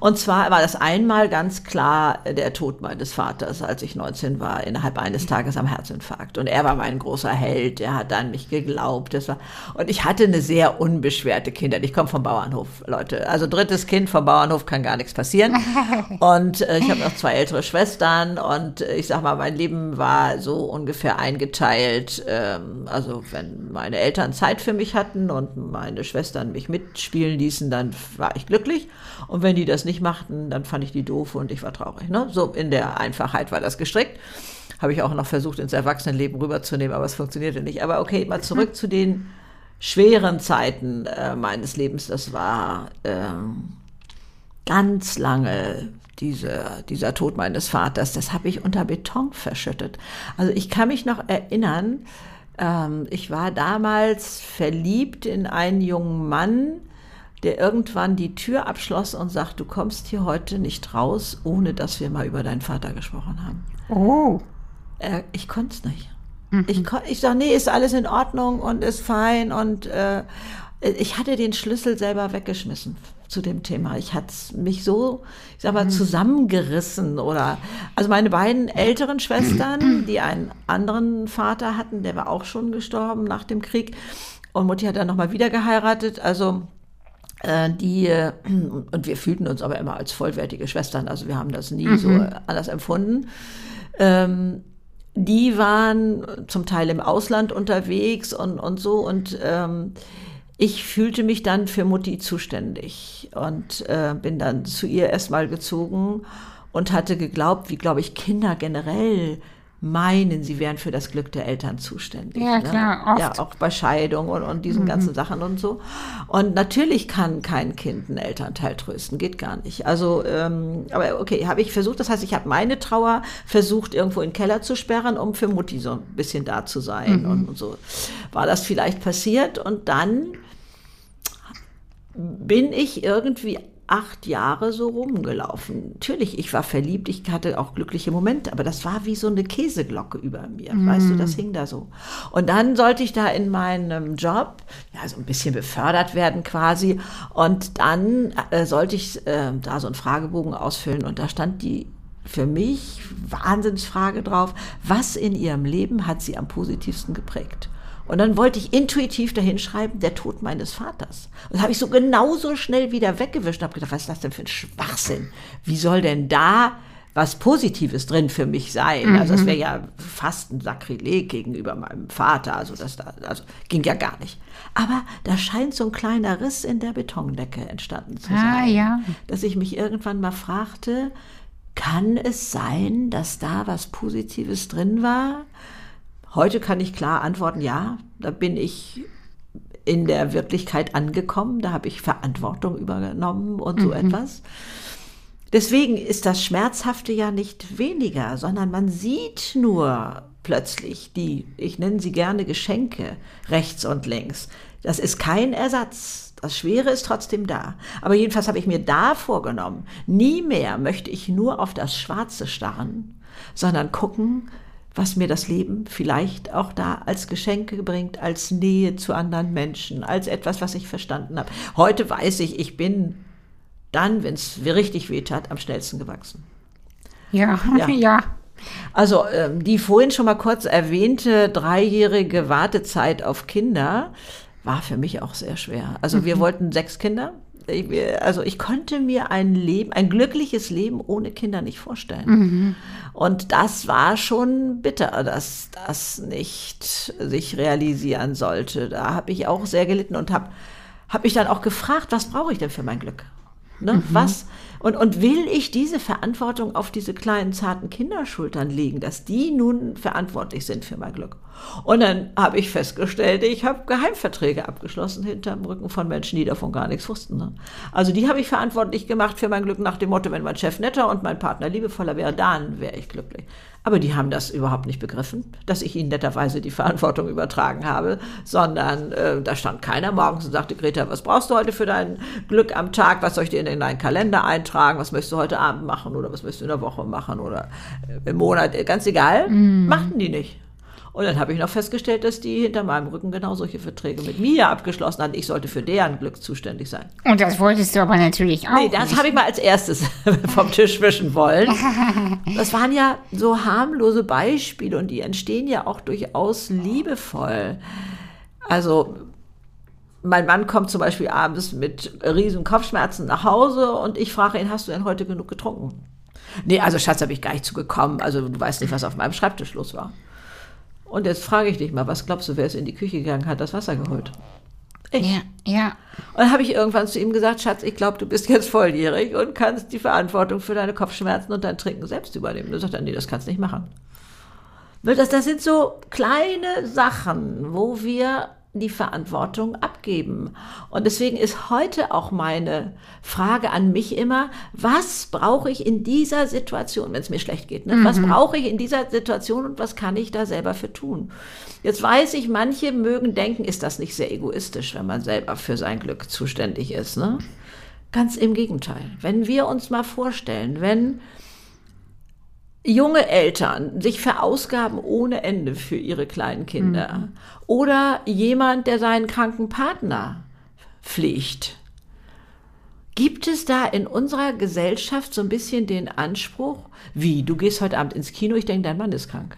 Und zwar war das einmal ganz klar der Tod meines Vaters, als ich 19 war, innerhalb eines Tages am Herzinfarkt. Und er war mein großer Held. Er hat an mich geglaubt. Das war und ich hatte eine sehr unbeschwerte Kindheit. Ich komme vom Bauernhof, Leute. Also drittes Kind vom Bauernhof kann gar nichts passieren. Und äh, ich habe noch zwei ältere Schwestern und äh, ich sag mal, mein Leben war so ungefähr eingeteilt. Ähm, also wenn meine Eltern Zeit für mich hatten und meine Schwestern mich mitspielen ließen, dann war ich glücklich. Und wenn die das nicht machten, dann fand ich die doof und ich war traurig. Ne? So in der Einfachheit war das gestrickt. Habe ich auch noch versucht, ins Erwachsenenleben rüberzunehmen, aber es funktionierte nicht. Aber okay, mal zurück zu den schweren Zeiten äh, meines Lebens. Das war ähm, ganz lange diese, dieser Tod meines Vaters, das habe ich unter Beton verschüttet. Also ich kann mich noch erinnern, ähm, ich war damals verliebt in einen jungen Mann, der irgendwann die Tür abschloss und sagt, du kommst hier heute nicht raus, ohne dass wir mal über deinen Vater gesprochen haben. Oh. Äh, ich konnte es nicht. Ich, kon, ich sage, nee, ist alles in Ordnung und ist fein. Und äh, ich hatte den Schlüssel selber weggeschmissen zu dem Thema. Ich hatte mich so, ich sag mal, zusammengerissen oder also meine beiden älteren Schwestern, die einen anderen Vater hatten, der war auch schon gestorben nach dem Krieg und Mutti hat dann nochmal wieder geheiratet. Also äh, die äh, und wir fühlten uns aber immer als vollwertige Schwestern. Also wir haben das nie so äh, anders empfunden. Ähm, die waren zum Teil im Ausland unterwegs und, und so und ähm, ich fühlte mich dann für Mutti zuständig und äh, bin dann zu ihr erstmal gezogen und hatte geglaubt, wie glaube ich Kinder generell meinen, sie wären für das Glück der Eltern zuständig. Ja, ne? klar, oft. Ja, auch bei Scheidung und, und diesen ganzen Sachen und so. Und natürlich kann kein Kind einen Elternteil trösten, geht gar nicht. Also, ähm, aber okay, habe ich versucht. Das heißt, ich habe meine Trauer versucht, irgendwo in den Keller zu sperren, um für Mutti so ein bisschen da zu sein. Und, und so war das vielleicht passiert. Und dann bin ich irgendwie acht Jahre so rumgelaufen. Natürlich, ich war verliebt, ich hatte auch glückliche Momente, aber das war wie so eine Käseglocke über mir. Weißt du, das hing da so. Und dann sollte ich da in meinem Job, ja, so ein bisschen befördert werden quasi. Und dann äh, sollte ich äh, da so einen Fragebogen ausfüllen und da stand die für mich Wahnsinnsfrage drauf, was in ihrem Leben hat sie am positivsten geprägt? Und dann wollte ich intuitiv dahin schreiben, der Tod meines Vaters. Und das habe ich so genauso schnell wieder weggewischt und habe gedacht, was ist das denn für ein Schwachsinn? Wie soll denn da was Positives drin für mich sein? Also das wäre ja fast ein Sakrileg gegenüber meinem Vater. Also das da, also ging ja gar nicht. Aber da scheint so ein kleiner Riss in der Betondecke entstanden zu sein. Ah, ja. Dass ich mich irgendwann mal fragte, kann es sein, dass da was Positives drin war? Heute kann ich klar antworten, ja, da bin ich in der Wirklichkeit angekommen, da habe ich Verantwortung übernommen und so etwas. Deswegen ist das Schmerzhafte ja nicht weniger, sondern man sieht nur plötzlich die, ich nenne sie gerne Geschenke, rechts und links. Das ist kein Ersatz. Das Schwere ist trotzdem da. Aber jedenfalls habe ich mir da vorgenommen, nie mehr möchte ich nur auf das Schwarze starren, sondern gucken, was mir das Leben vielleicht auch da als Geschenke bringt, als Nähe zu anderen Menschen, als etwas, was ich verstanden habe. Heute weiß ich, ich bin dann, wenn es richtig weh tat, am schnellsten gewachsen. Ja, Ja. ja. Also ähm, die vorhin schon mal kurz erwähnte dreijährige Wartezeit auf Kinder war für mich auch sehr schwer. Also wir wollten sechs Kinder. Also ich konnte mir ein Leben, ein glückliches Leben ohne Kinder nicht vorstellen. Und das war schon bitter, dass das nicht sich realisieren sollte. Da habe ich auch sehr gelitten und habe hab mich dann auch gefragt, was brauche ich denn für mein Glück? Ne? Was? Und, und will ich diese Verantwortung auf diese kleinen, zarten Kinderschultern legen, dass die nun verantwortlich sind für mein Glück? Und dann habe ich festgestellt, ich habe Geheimverträge abgeschlossen hinterm Rücken von Menschen, die davon gar nichts wussten. Ne? Also die habe ich verantwortlich gemacht für mein Glück nach dem Motto, wenn mein Chef netter und mein Partner liebevoller wäre, dann wäre ich glücklich. Aber die haben das überhaupt nicht begriffen, dass ich ihnen netterweise die Verantwortung übertragen habe, sondern äh, da stand keiner morgens und sagte, Greta, was brauchst du heute für dein Glück am Tag? Was soll ich dir in deinen Kalender eintragen? Was möchtest du heute Abend machen oder was möchtest du in der Woche machen oder äh, im Monat? Äh, Ganz egal, machten die nicht. Und dann habe ich noch festgestellt, dass die hinter meinem Rücken genau solche Verträge mit mir abgeschlossen hatten. Ich sollte für deren Glück zuständig sein. Und das wolltest du aber natürlich auch. Nee, das habe ich mal als erstes vom Tisch wischen wollen. Das waren ja so harmlose Beispiele und die entstehen ja auch durchaus liebevoll. Also mein Mann kommt zum Beispiel abends mit riesen Kopfschmerzen nach Hause und ich frage ihn, hast du denn heute genug getrunken? Nee, also Schatz, habe ich gar nicht zugekommen. Also du weißt nicht, was auf meinem Schreibtisch los war. Und jetzt frage ich dich mal, was glaubst du, wer ist in die Küche gegangen, hat das Wasser geholt? Ich. Ja, ja. Und dann habe ich irgendwann zu ihm gesagt, Schatz, ich glaube, du bist jetzt volljährig und kannst die Verantwortung für deine Kopfschmerzen und dein Trinken selbst übernehmen. Du sagt er, nee, das kannst du nicht machen. Das, das sind so kleine Sachen, wo wir die Verantwortung abgeben. Und deswegen ist heute auch meine Frage an mich immer, was brauche ich in dieser Situation, wenn es mir schlecht geht? Ne? Was brauche ich in dieser Situation und was kann ich da selber für tun? Jetzt weiß ich, manche mögen denken, ist das nicht sehr egoistisch, wenn man selber für sein Glück zuständig ist. Ne? Ganz im Gegenteil. Wenn wir uns mal vorstellen, wenn junge Eltern sich verausgaben ohne Ende für ihre kleinen Kinder oder jemand, der seinen kranken Partner pflegt. Gibt es da in unserer Gesellschaft so ein bisschen den Anspruch, wie, du gehst heute Abend ins Kino, ich denke, dein Mann ist krank.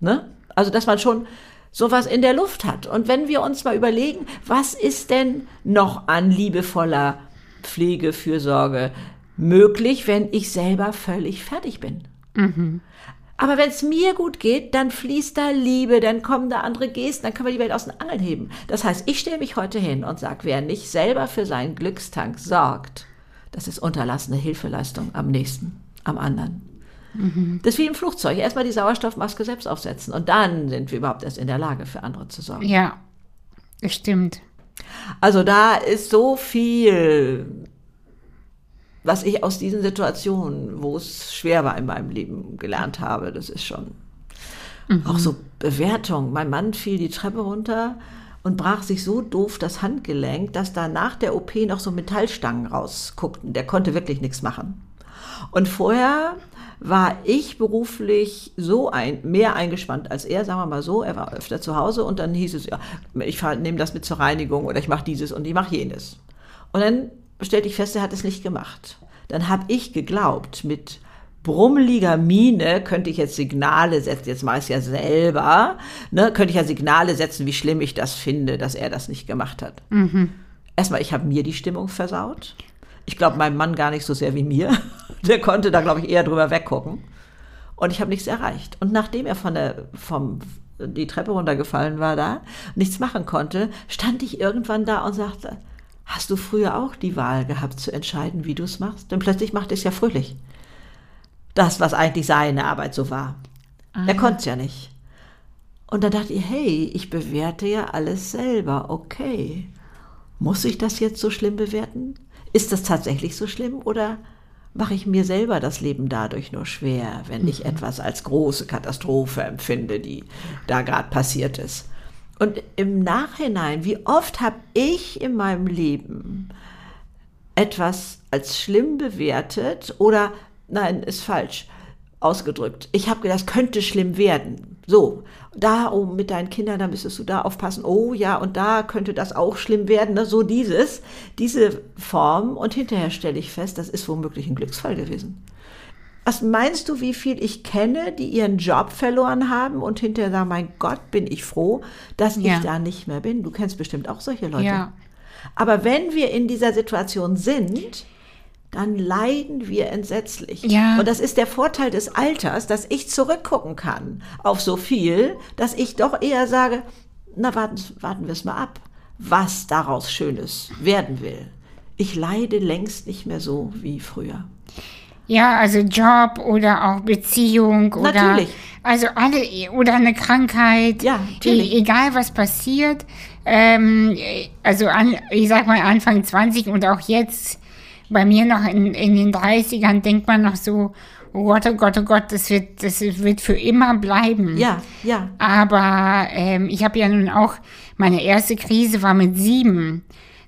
Ne? Also, dass man schon sowas in der Luft hat. Und wenn wir uns mal überlegen, was ist denn noch an liebevoller Pflege, Fürsorge möglich, wenn ich selber völlig fertig bin? Aber wenn es mir gut geht, dann fließt da Liebe, dann kommen da andere Gesten, dann können wir die Welt aus den Angeln heben. Das heißt, ich stelle mich heute hin und sage, wer nicht selber für seinen Glückstank sorgt, das ist unterlassene Hilfeleistung am nächsten, am anderen. Das ist wie im Flugzeug. Erstmal die Sauerstoffmaske selbst aufsetzen und dann sind wir überhaupt erst in der Lage, für andere zu sorgen. Ja, das stimmt. Also da ist so viel, was ich aus diesen Situationen, wo es schwer war in meinem Leben, gelernt habe. Das ist schon auch so Bewertung. Mein Mann fiel die Treppe runter und brach sich so doof das Handgelenk, dass da nach der OP noch so Metallstangen rausguckten. Der konnte wirklich nichts machen. Und vorher war ich beruflich so ein, mehr eingespannt als er, sagen wir mal so. Er war öfter zu Hause und dann hieß es, ja, ich nehme das mit zur Reinigung oder ich mache dieses und ich mache jenes. Und dann stellte ich fest, er hat es nicht gemacht. Dann habe ich geglaubt, mit brummeliger Miene könnte ich jetzt Signale setzen, jetzt mache ich es ja selber, ne, könnte ich ja Signale setzen, wie schlimm ich das finde, dass er das nicht gemacht hat. Erstmal, ich habe mir die Stimmung versaut. Ich glaube, meinem Mann gar nicht so sehr wie mir. Der konnte da, glaube ich, eher drüber weggucken. Und ich habe nichts erreicht. Und nachdem er von der, vom, die Treppe runtergefallen war da, nichts machen konnte, stand ich irgendwann da und sagte, hast du früher auch die Wahl gehabt zu entscheiden, wie du es machst? Denn plötzlich macht es ja fröhlich. Das, was eigentlich seine Arbeit so war. Er konnte es ja nicht. Und dann dachte ich, hey, ich bewerte ja alles selber. Okay. Muss ich das jetzt so schlimm bewerten? Ist das tatsächlich so schlimm oder mache ich mir selber das Leben dadurch nur schwer, wenn ich etwas als große Katastrophe empfinde, die da gerade passiert ist? Und im Nachhinein, wie oft habe ich in meinem Leben etwas als schlimm bewertet oder nein, ist falsch ausgedrückt. Ich habe gedacht, das könnte schlimm werden. So, da oh, mit deinen Kindern, da müsstest du da aufpassen. Oh ja, und da könnte das auch schlimm werden. Ne? So dieses, diese Form. Und hinterher stelle ich fest, das ist womöglich ein Glücksfall gewesen. Was meinst du, wie viel ich kenne, die ihren Job verloren haben und hinterher sagen, mein Gott, bin ich froh, dass Ja. ich da nicht mehr bin. Du kennst bestimmt auch solche Leute. Ja. Aber wenn wir in dieser Situation sind, dann leiden wir entsetzlich. Ja. Und das ist der Vorteil des Alters, dass ich zurückgucken kann auf so viel, dass ich doch eher sage, na warten, warten wir es mal ab, was daraus Schönes werden will. Ich leide längst nicht mehr so wie früher. Ja, also Job oder auch Beziehung oder Natürlich. also alle oder eine Krankheit. Ja, natürlich. E egal was passiert. Ähm, also an, ich sag mal Anfang 20 und auch jetzt bei mir noch in, in den 30ern denkt man noch so, oh Gott, oh Gott, oh Gott, das wird, das wird für immer bleiben. Ja, ja. Aber ähm, ich habe ja nun auch, meine erste Krise war mit sieben.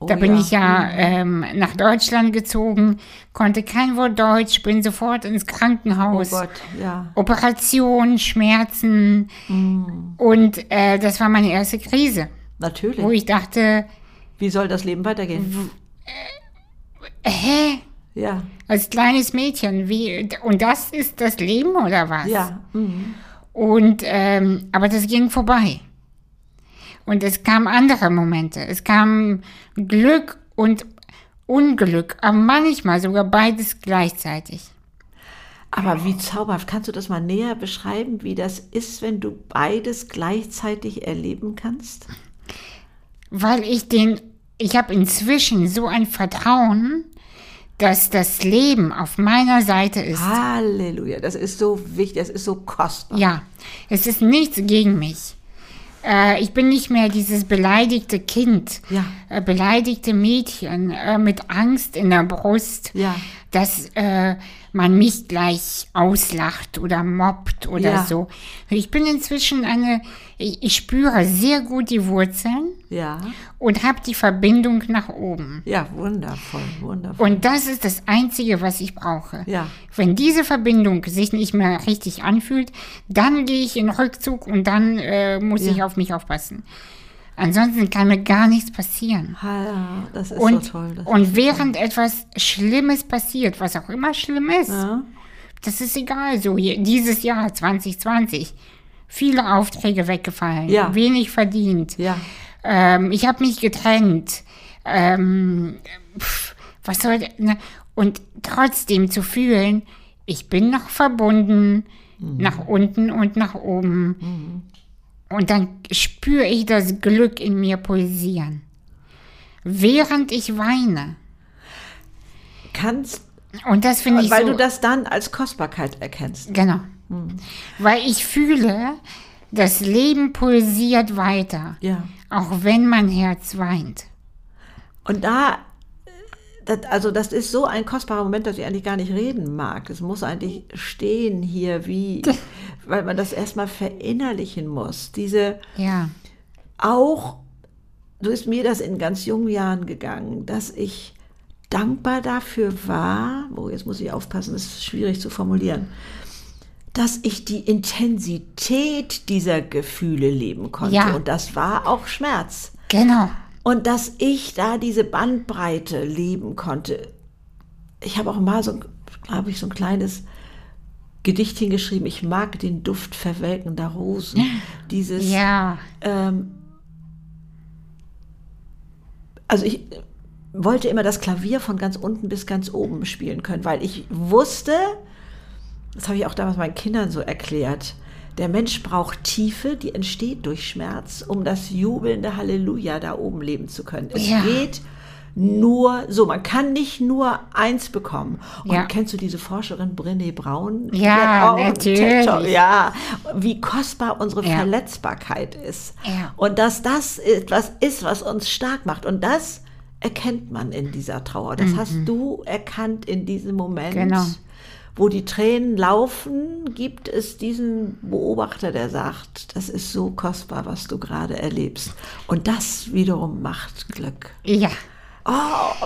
Da Oh bin ja. ich ja ähm, nach Deutschland gezogen, konnte kein Wort Deutsch, bin sofort ins Oh Krankenhaus. Gott, ja. Operation, Schmerzen. Mm. Und äh, das war meine erste Krise, wo Natürlich. ich dachte, Wie soll das Leben weitergehen? hä? Ja, Als kleines Mädchen, wie, und das ist das Leben oder was? ja. mhm. Und, ähm, aber das ging vorbei. Und es kamen andere Momente. Es kam Glück und Unglück, aber manchmal sogar beides gleichzeitig. Aber wie zauberhaft, kannst du das mal näher beschreiben, wie das ist, wenn du beides gleichzeitig erleben kannst? Weil ich den, ich habe inzwischen so ein Vertrauen, dass das Leben auf meiner Seite ist. Halleluja, das ist so wichtig, das ist so kostbar. Ja, es ist nichts gegen mich. Äh, ich bin nicht mehr dieses beleidigte Kind, Ja. äh, beleidigte Mädchen äh, mit Angst in der Brust, Ja. Dass äh, man mich gleich auslacht oder mobbt oder Ja. so. Ich bin inzwischen eine, ich, spüre sehr gut die Wurzeln Ja, und habe die Verbindung nach oben. ja, wundervoll, wundervoll. Und das ist das Einzige, was ich brauche. Ja. Wenn diese Verbindung sich nicht mehr richtig anfühlt, dann gehe ich in Rückzug und dann äh, muss Ja. ich auf mich aufpassen. Ansonsten kann mir gar nichts passieren. Ha, das ist Und, so toll. Und während etwas Schlimmes passiert, was auch immer schlimm ist, ja, das ist egal. So hier, dieses Jahr 2020, viele Aufträge weggefallen, Ja. wenig verdient. ja, Ähm, ich habe mich getrennt. Ähm, pf, was soll ne? Und trotzdem zu fühlen, ich bin noch verbunden nach unten und nach oben. Und dann spüre ich das Glück in mir pulsieren. Während ich weine. kannst, Und das finde ich weil so. du das dann als Kostbarkeit erkennst. Genau. Weil ich fühle, das Leben pulsiert weiter. Ja. Auch wenn mein Herz weint. Und da, also das ist so ein kostbarer Moment, dass ich eigentlich gar nicht reden mag. Es muss eigentlich stehen hier, wie, weil man das erstmal verinnerlichen muss. Diese, Ja. auch, so ist mir das in ganz jungen Jahren gegangen, dass ich dankbar dafür war, oh, jetzt muss ich aufpassen, das ist schwierig zu formulieren, dass ich die Intensität dieser Gefühle leben konnte. Ja. Und das war auch Schmerz. Genau. Und dass ich da diese Bandbreite leben konnte. Ich habe auch mal so, glaube ich, so ein kleines Gedichtchen geschrieben, ich mag den Duft verwelkender Rosen. Dieses, Ja. ähm, also ich wollte immer das Klavier von ganz unten bis ganz oben spielen können, weil ich wusste, das habe ich auch damals meinen Kindern so erklärt, der Mensch braucht Tiefe, die entsteht durch Schmerz, um das jubelnde Halleluja da oben leben zu können. Es Ja. geht nur so, man kann nicht nur eins bekommen. Und Ja. kennst du diese Forscherin Brené Brown? Ja, einen natürlich. Talk. Ja, wie kostbar unsere Ja. Verletzbarkeit ist. Ja. Und dass das etwas ist, was uns stark macht. Und das erkennt man in dieser Trauer. Das hast du erkannt in diesem Moment. Mhm. Genau. Wo die Tränen laufen, gibt es diesen Beobachter, der sagt, das ist so kostbar, was du gerade erlebst. Und das wiederum macht Glück. Ja. Oh,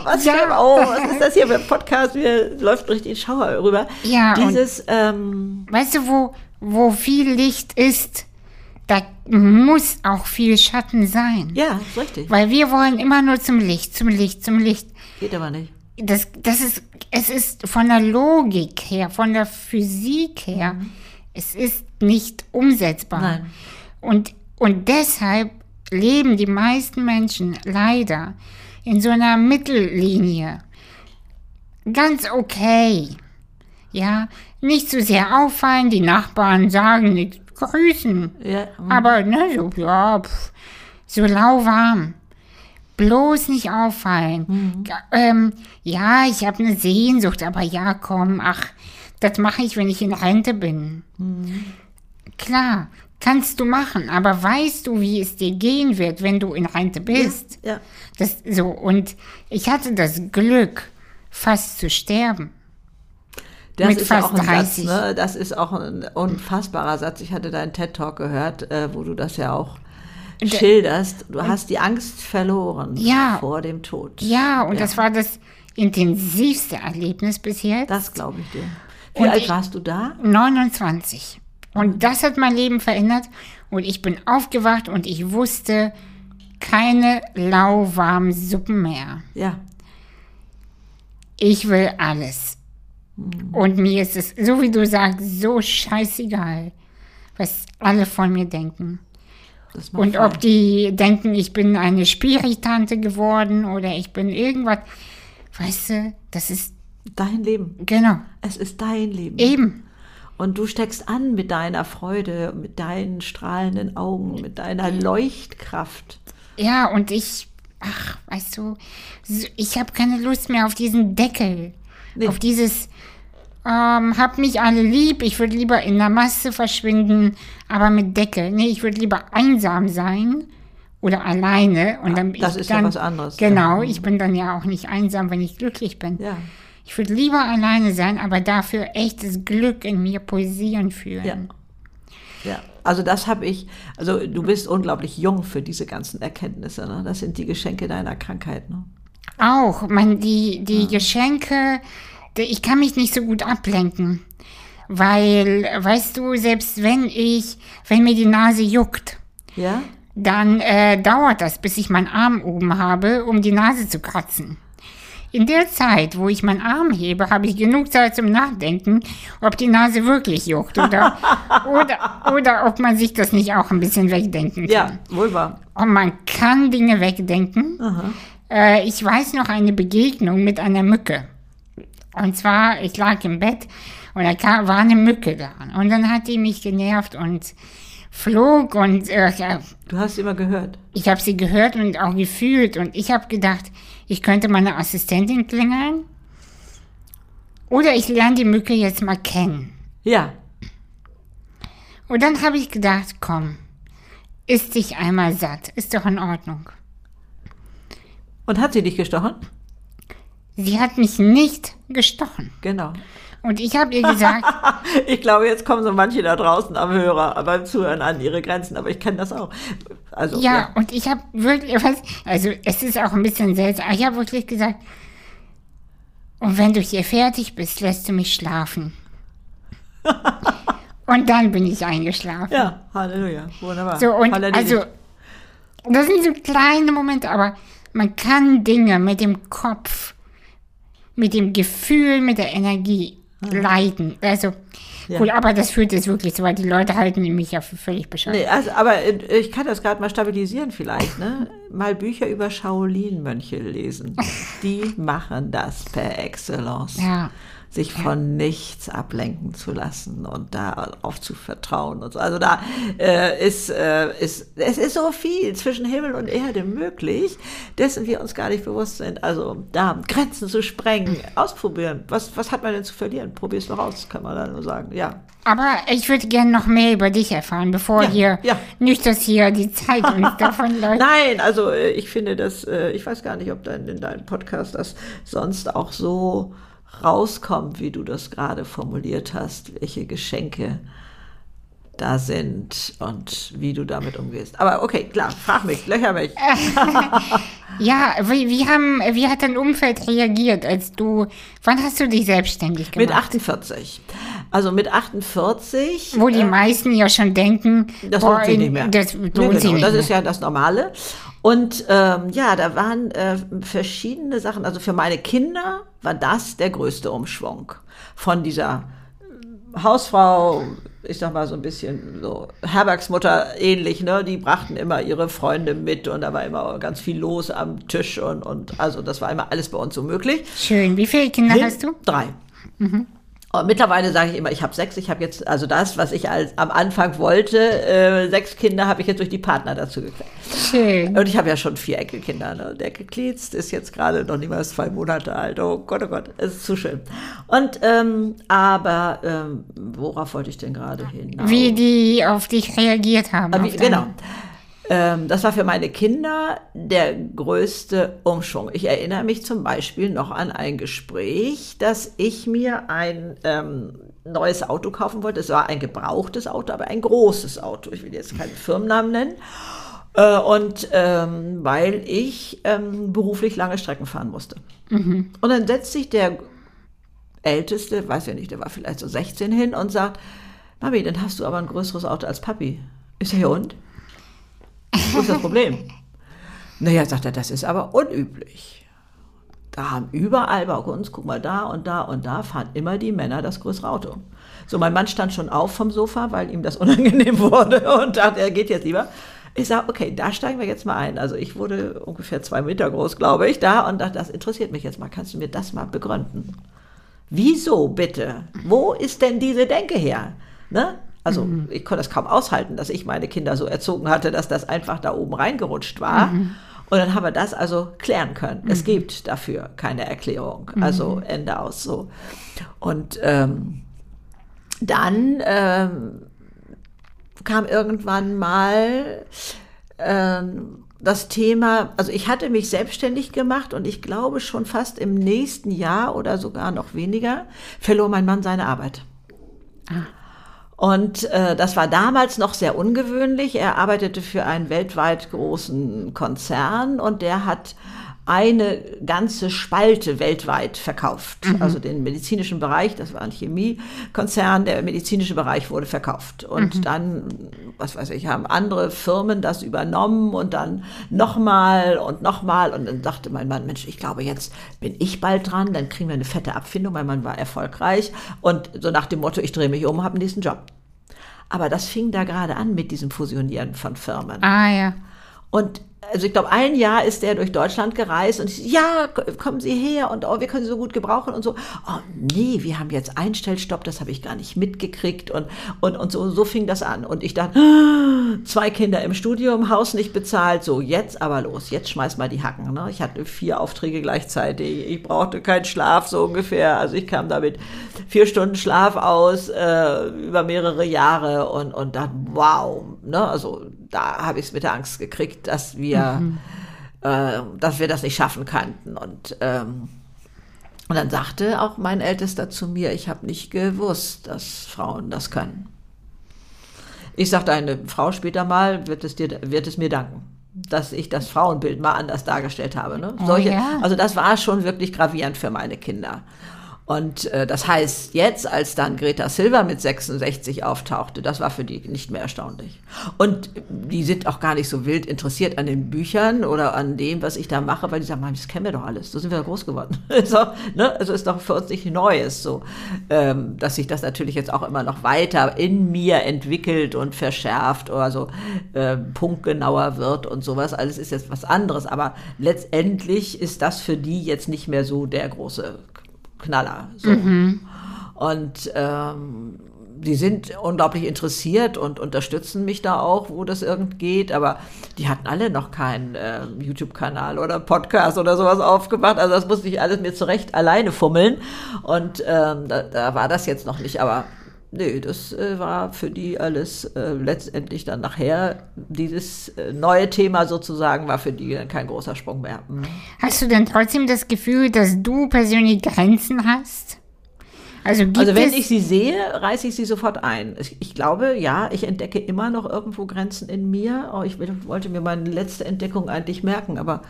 was, Ja. oh, was ist das hier für ein Podcast? Mir läuft richtig Schauer rüber. Ja, Dieses, ähm, Weißt du, wo, wo viel Licht ist, da muss auch viel Schatten sein. ja, ist richtig. Weil wir wollen immer nur zum Licht, zum Licht, zum Licht. Geht aber nicht. Das, das ist, es ist von der Logik her, von der Physik her, es ist nicht umsetzbar. Nein. Und, und deshalb leben die meisten Menschen leider in so einer Mittellinie. Ganz okay. Ja, nicht zu sehr auffallen, die Nachbarn sagen nichts, grüßen. Ja, mm. Aber, ne, so, ja, pff, so lauwarm. Bloß nicht auffallen. Ja, Ähm, ja, ich habe eine Sehnsucht, aber ja, komm, ach, das mache ich, wenn ich in Rente bin. Klar, kannst du machen, aber weißt du, wie es dir gehen wird, wenn du in Rente bist? ja. Das, so, und ich hatte das Glück, fast zu sterben. Das Mit ist ja fast auch ein 30. Satz, ne? Das ist auch ein unfassbarer Satz. Ich hatte deinen TED-Talk gehört, äh, wo du das ja auch schilderst. Du hast die Angst verloren Ja. vor dem Tod. Ja, und das war das intensivste Erlebnis bis jetzt. Das glaube ich dir. Wie Und alt ich- warst du da? 29. Und das hat mein Leben verändert. Und ich bin aufgewacht und ich wusste, keine lauwarmen Suppen mehr. Ja. Ich will alles. Und mir ist es, so wie du sagst, so scheißegal, was alle von mir denken. Und ob die denken, ich bin eine Spiritante geworden oder ich bin irgendwas. Weißt du, das ist, dein Leben. genau, Es ist dein Leben. eben. Und du steckst an mit deiner Freude, mit deinen strahlenden Augen, mit deiner Leuchtkraft. Ja, und ich, ach, weißt du, ich habe keine Lust mehr auf diesen Deckel. Nee. Auf dieses, ähm, hab mich alle lieb, ich würde lieber in der Masse verschwinden, aber mit Deckel. Nee, ich würde lieber einsam sein oder alleine. Und dann, das ich ist ja dann, was anderes. Genau, ich bin dann ja auch nicht einsam, wenn ich glücklich bin. Ja. Ich würde lieber alleine sein, aber dafür echtes Glück in mir poesieren fühlen. Ja. Ja, also das habe ich, also du bist unglaublich jung für diese ganzen Erkenntnisse. Ne? Das sind die Geschenke deiner Krankheit. Ne? Auch, man, die, die Geschenke, die- ich kann mich nicht so gut ablenken. Weil, weißt du, selbst wenn ich, wenn mir die Nase juckt, Ja? dann äh, dauert das, bis ich meinen Arm oben habe, um die Nase zu kratzen. In der Zeit, wo ich meinen Arm hebe, habe ich genug Zeit zum Nachdenken, ob die Nase wirklich juckt oder, oder, oder ob man sich das nicht auch ein bisschen wegdenken kann. Ja, wohl wahr. Und man kann Dinge wegdenken. Äh, ich weiß noch eine Begegnung mit einer Mücke. Und zwar, ich lag im Bett und da kam, war eine Mücke da. Und dann hat die mich genervt und flog und äh, Du hast immer gehört. ich habe sie gehört und auch gefühlt. Und ich habe gedacht, ich könnte meine Assistentin klingeln. Oder ich lerne die Mücke jetzt mal kennen. Ja, Und dann habe ich gedacht, komm, isst dich einmal satt. Ist doch in Ordnung. und hat sie dich gestochen? Sie hat mich nicht gestochen. Genau. Und ich habe ihr gesagt, Ich glaube, jetzt kommen so manche da draußen am Hörer, beim Zuhören an ihre Grenzen, aber ich kenne das auch. Also, ja, und ich habe wirklich, was, also es ist auch ein bisschen seltsam, ich habe wirklich gesagt, und wenn du hier fertig bist, lässt du mich schlafen. und dann bin ich eingeschlafen. Ja, Halleluja. Wunderbar. So, und Halleluja. also, das sind so kleine Momente, aber man kann Dinge mit dem Kopf, mit dem Gefühl, mit der Energie leiten. Also, Ja. Cool, aber das führt jetzt wirklich so weit. Die Leute halten mich ja für völlig bescheuert. Nee, also, aber äh, ich kann das gerade mal stabilisieren vielleicht, ne? Mal Bücher über Shaolin-Mönche lesen. Die machen das per Excellence. Ja. Sich von nichts ablenken zu lassen und darauf zu vertrauen und so. Also da äh, ist, äh, ist, es ist so viel zwischen Himmel und Erde möglich, dessen wir uns gar nicht bewusst sind. Also da Grenzen zu sprengen, ausprobieren. Was, was hat man denn zu verlieren? Probier's doch aus, kann man da nur sagen. Ja. Aber ich würde gerne noch mehr über dich erfahren, bevor Ja, hier ja. nicht, dass hier die Zeit uns davon läuft. Nein, also äh, ich finde das, äh, ich weiß gar nicht, ob dein, in deinem Podcast das sonst auch so rauskommt, wie du das gerade formuliert hast, welche Geschenke da sind und wie du damit umgehst. Aber okay, klar, frag mich, löcher mich. Ja, wie, wie, haben, wie hat dein Umfeld reagiert, als du, wann hast du dich selbstständig gemacht? Mit 48. Also mit 48. Wo die meisten ja schon denken, Das boah, lohnt sich nicht mehr. Das lohnt genau, sich nicht das ist ja das Normale. Und ähm, ja, da waren äh, verschiedene Sachen. Also für meine Kinder war das der größte Umschwung. Von dieser äh, Hausfrau, ich sag mal so ein bisschen so Herbergsmutter ähnlich, ne? Die brachten immer ihre Freunde mit und da war immer ganz viel los am Tisch und, und also das war immer alles bei uns so möglich. Schön. Wie viele Kinder Hin- hast du? Drei. Und mittlerweile sage ich immer, ich habe sechs. Ich habe jetzt, also das, was ich als, am Anfang wollte, äh, sechs Kinder habe ich jetzt durch die Partner dazu gekriegt. Schön. Und ich habe ja schon vier Enkelkinder. Ne? Der Geklitzt ist jetzt gerade noch nicht mal zwei Monate alt. Oh Gott, oh Gott, es ist zu schön. Und, ähm, aber, ähm, worauf wollte ich denn gerade hin? Wie die auf dich reagiert haben. Ah, wie, auf deine- genau. Ähm, das war für meine Kinder der größte Umschwung. Ich erinnere mich zum Beispiel noch an ein Gespräch, dass ich mir ein ähm, neues Auto kaufen wollte. Es war ein gebrauchtes Auto, aber ein großes Auto. Ich will jetzt keinen Firmennamen nennen. Äh, und ähm, weil ich ähm, beruflich lange Strecken fahren musste. Und dann setzt sich der Älteste, weiß ja nicht, der war vielleicht so 16 hin und sagt, Mami, dann hast du aber ein größeres Auto als Papi. Ich sage, ja und? Wo ist das Problem? naja, sagt er, das ist aber unüblich. Da haben überall bei uns, guck mal, da und da und da fahren immer die Männer das größere Auto. So, mein Mann stand schon auf vom Sofa, weil ihm das unangenehm wurde und dachte, er geht jetzt lieber. Ich sage, okay, da steigen wir jetzt mal ein. Also ich wurde ungefähr zwei Meter groß, glaube ich, da und dachte, das interessiert mich jetzt mal. Kannst du mir das mal begründen? Wieso bitte? Wo ist denn diese Denke her? Ne? Also ich konnte es kaum aushalten, dass ich meine Kinder so erzogen hatte, dass das einfach da oben reingerutscht war. Und dann haben wir das also klären können. Es gibt dafür keine Erklärung. Also Ende aus so. Und ähm, dann ähm, kam irgendwann mal ähm, das Thema, also ich hatte mich selbstständig gemacht und ich glaube schon fast im nächsten Jahr oder sogar noch weniger verlor mein Mann seine Arbeit. Und äh, das war damals noch sehr ungewöhnlich. Er arbeitete für einen weltweit großen Konzern und der hat eine ganze Spalte weltweit verkauft. Also den medizinischen Bereich, das war ein Chemiekonzern, der medizinische Bereich wurde verkauft. Und dann, was weiß ich, haben andere Firmen das übernommen und dann nochmal und nochmal. Und dann sagte mein Mann, Mensch, ich glaube, jetzt bin ich bald dran, dann kriegen wir eine fette Abfindung. Mein Mann war erfolgreich. Und so nach dem Motto, ich drehe mich um, habe einen nächsten Job. Aber das fing da gerade an mit diesem Fusionieren von Firmen. Ah ja. Und also ich glaube, ein Jahr ist er durch Deutschland gereist und ich, ja, kommen Sie her und oh, wir können Sie so gut gebrauchen und so. Oh nee, wir haben jetzt Einstellstopp, das habe ich gar nicht mitgekriegt und, und, und so, so fing das an. Und ich dachte, zwei Kinder im Studium, Haus nicht bezahlt, so jetzt aber los, jetzt schmeiß mal die Hacken. Ne? Ich hatte vier Aufträge gleichzeitig, ich brauchte keinen Schlaf so ungefähr. Also ich kam damit vier Stunden Schlaf aus äh, über mehrere Jahre und, und dann, wow, ne? also da habe ich es mit der Angst gekriegt, dass wir, äh, dass wir das nicht schaffen könnten. Und, ähm, und dann sagte auch mein Ältester zu mir, ich habe nicht gewusst, dass Frauen das können. Ich sagte, eine Frau später mal wird es, dir, wird es mir danken, dass ich das Frauenbild mal anders dargestellt habe. Ne? Oh Solche, ja. Also das war schon wirklich gravierend für meine Kinder. Und äh, das heißt, jetzt, als dann Greta Silva mit 66 auftauchte, das war für die nicht mehr erstaunlich. Und die sind auch gar nicht so wild interessiert an den Büchern oder an dem, was ich da mache, weil die sagen, das kennen wir doch alles, so sind wir groß geworden. so, ne? Also ist doch für uns nicht Neues so, ähm, dass sich das natürlich jetzt auch immer noch weiter in mir entwickelt und verschärft oder so äh, punktgenauer wird und sowas. Alles ist jetzt was anderes, aber letztendlich ist das für die jetzt nicht mehr so der große Knaller. So. Mhm. Und ähm, die sind unglaublich interessiert und unterstützen mich da auch, wo das irgend geht. Aber die hatten alle noch keinen äh, YouTube-Kanal oder Podcast oder sowas aufgemacht. Also das musste ich alles mir zurecht alleine fummeln. Und ähm, da, da war das jetzt noch nicht. Aber nee, das äh, war für die alles äh, letztendlich dann nachher, dieses äh, neue Thema sozusagen, war für die kein großer Sprung mehr. Mhm. Hast du denn trotzdem das Gefühl, dass du persönlich Grenzen hast? Also, also wenn ich sie sehe, reiße ich sie sofort ein. Ich, ich, glaube, ja, ich entdecke immer noch irgendwo Grenzen in mir. Oh, ich wollte mir meine letzte Entdeckung eigentlich merken, aber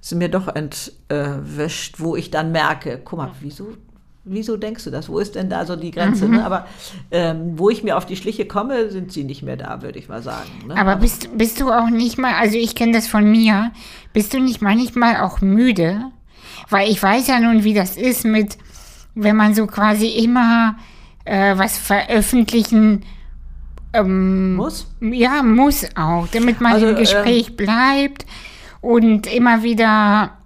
es ist mir doch entwischt, wo ich dann merke, guck mal, wieso wieso denkst du das? Wo ist denn da so die Grenze? Mhm. Ne? Aber ähm, wo ich mir auf die Schliche komme, sind sie nicht mehr da, würde ich mal sagen. Ne? Aber bist, bist du auch nicht mal, also ich kenne das von mir, bist du nicht manchmal auch müde? Weil ich weiß ja nun, wie das ist mit, wenn man so quasi immer äh, was veröffentlichen ähm, muss? Ja, muss auch, damit man also, im Gespräch ähm, bleibt und immer wieder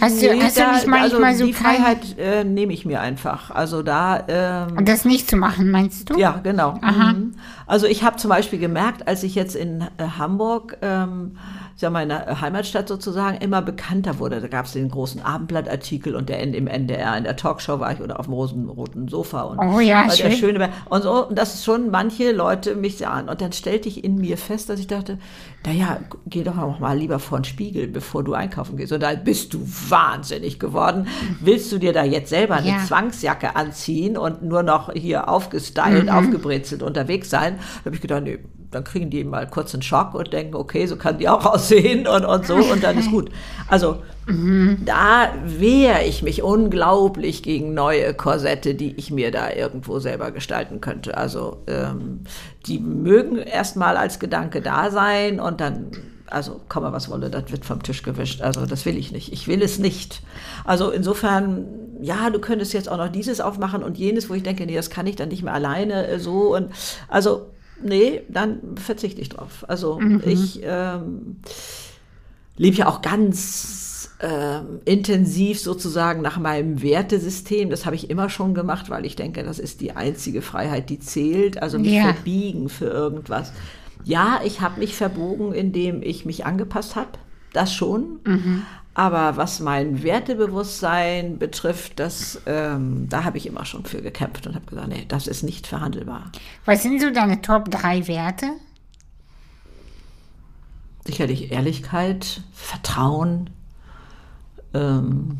Hast du, nee, hast da, du nicht manchmal also so die Freiheit äh, nehme ich mir einfach. Also da ähm, und das nicht zu machen, meinst du? Ja, genau. Aha. Mhm. Also ich habe zum Beispiel gemerkt, als ich jetzt in äh, Hamburg ähm, ja meine Heimatstadt sozusagen immer bekannter wurde. Da gab es den großen Abendblattartikel und der im NDR, in der Talkshow war ich oder auf dem roten Sofa und oh ja, schön. der schöne und so, und das ist schon manche Leute mich sahen und dann stellte ich in mir fest, dass ich dachte, naja, geh doch auch mal lieber vor den Spiegel, bevor du einkaufen gehst. Und da bist du wahnsinnig geworden. Willst du dir da jetzt selber eine ja. Zwangsjacke anziehen und nur noch hier aufgestylt, mhm. aufgebrezelt unterwegs sein? Da habe ich gedacht, nee, dann kriegen die mal kurz einen Schock und denken, okay, so kann die auch aussehen und, und so und dann ist gut. Also mhm. da wehre ich mich unglaublich gegen neue Korsette, die ich mir da irgendwo selber gestalten könnte. Also ähm, die mögen erstmal als Gedanke da sein und dann also komme was wolle, das wird vom Tisch gewischt. Also das will ich nicht. Ich will es nicht. Also insofern, ja, du könntest jetzt auch noch dieses aufmachen und jenes, wo ich denke, nee, das kann ich dann nicht mehr alleine äh, so. Und also nee, dann verzichte ich drauf. Also mhm. ich ähm, lebe ja auch ganz ähm, intensiv sozusagen nach meinem Wertesystem. Das habe ich immer schon gemacht, weil ich denke, das ist die einzige Freiheit, die zählt. Also mich ja. verbiegen für irgendwas. Ja, ich habe mich verbogen, indem ich mich angepasst habe. Das schon. Mhm. Aber was mein Wertebewusstsein betrifft, das, ähm, da habe ich immer schon für gekämpft und habe gesagt, nee, das ist nicht verhandelbar. Was sind so deine Top 3 Werte? Sicherlich Ehrlichkeit, Vertrauen, ähm,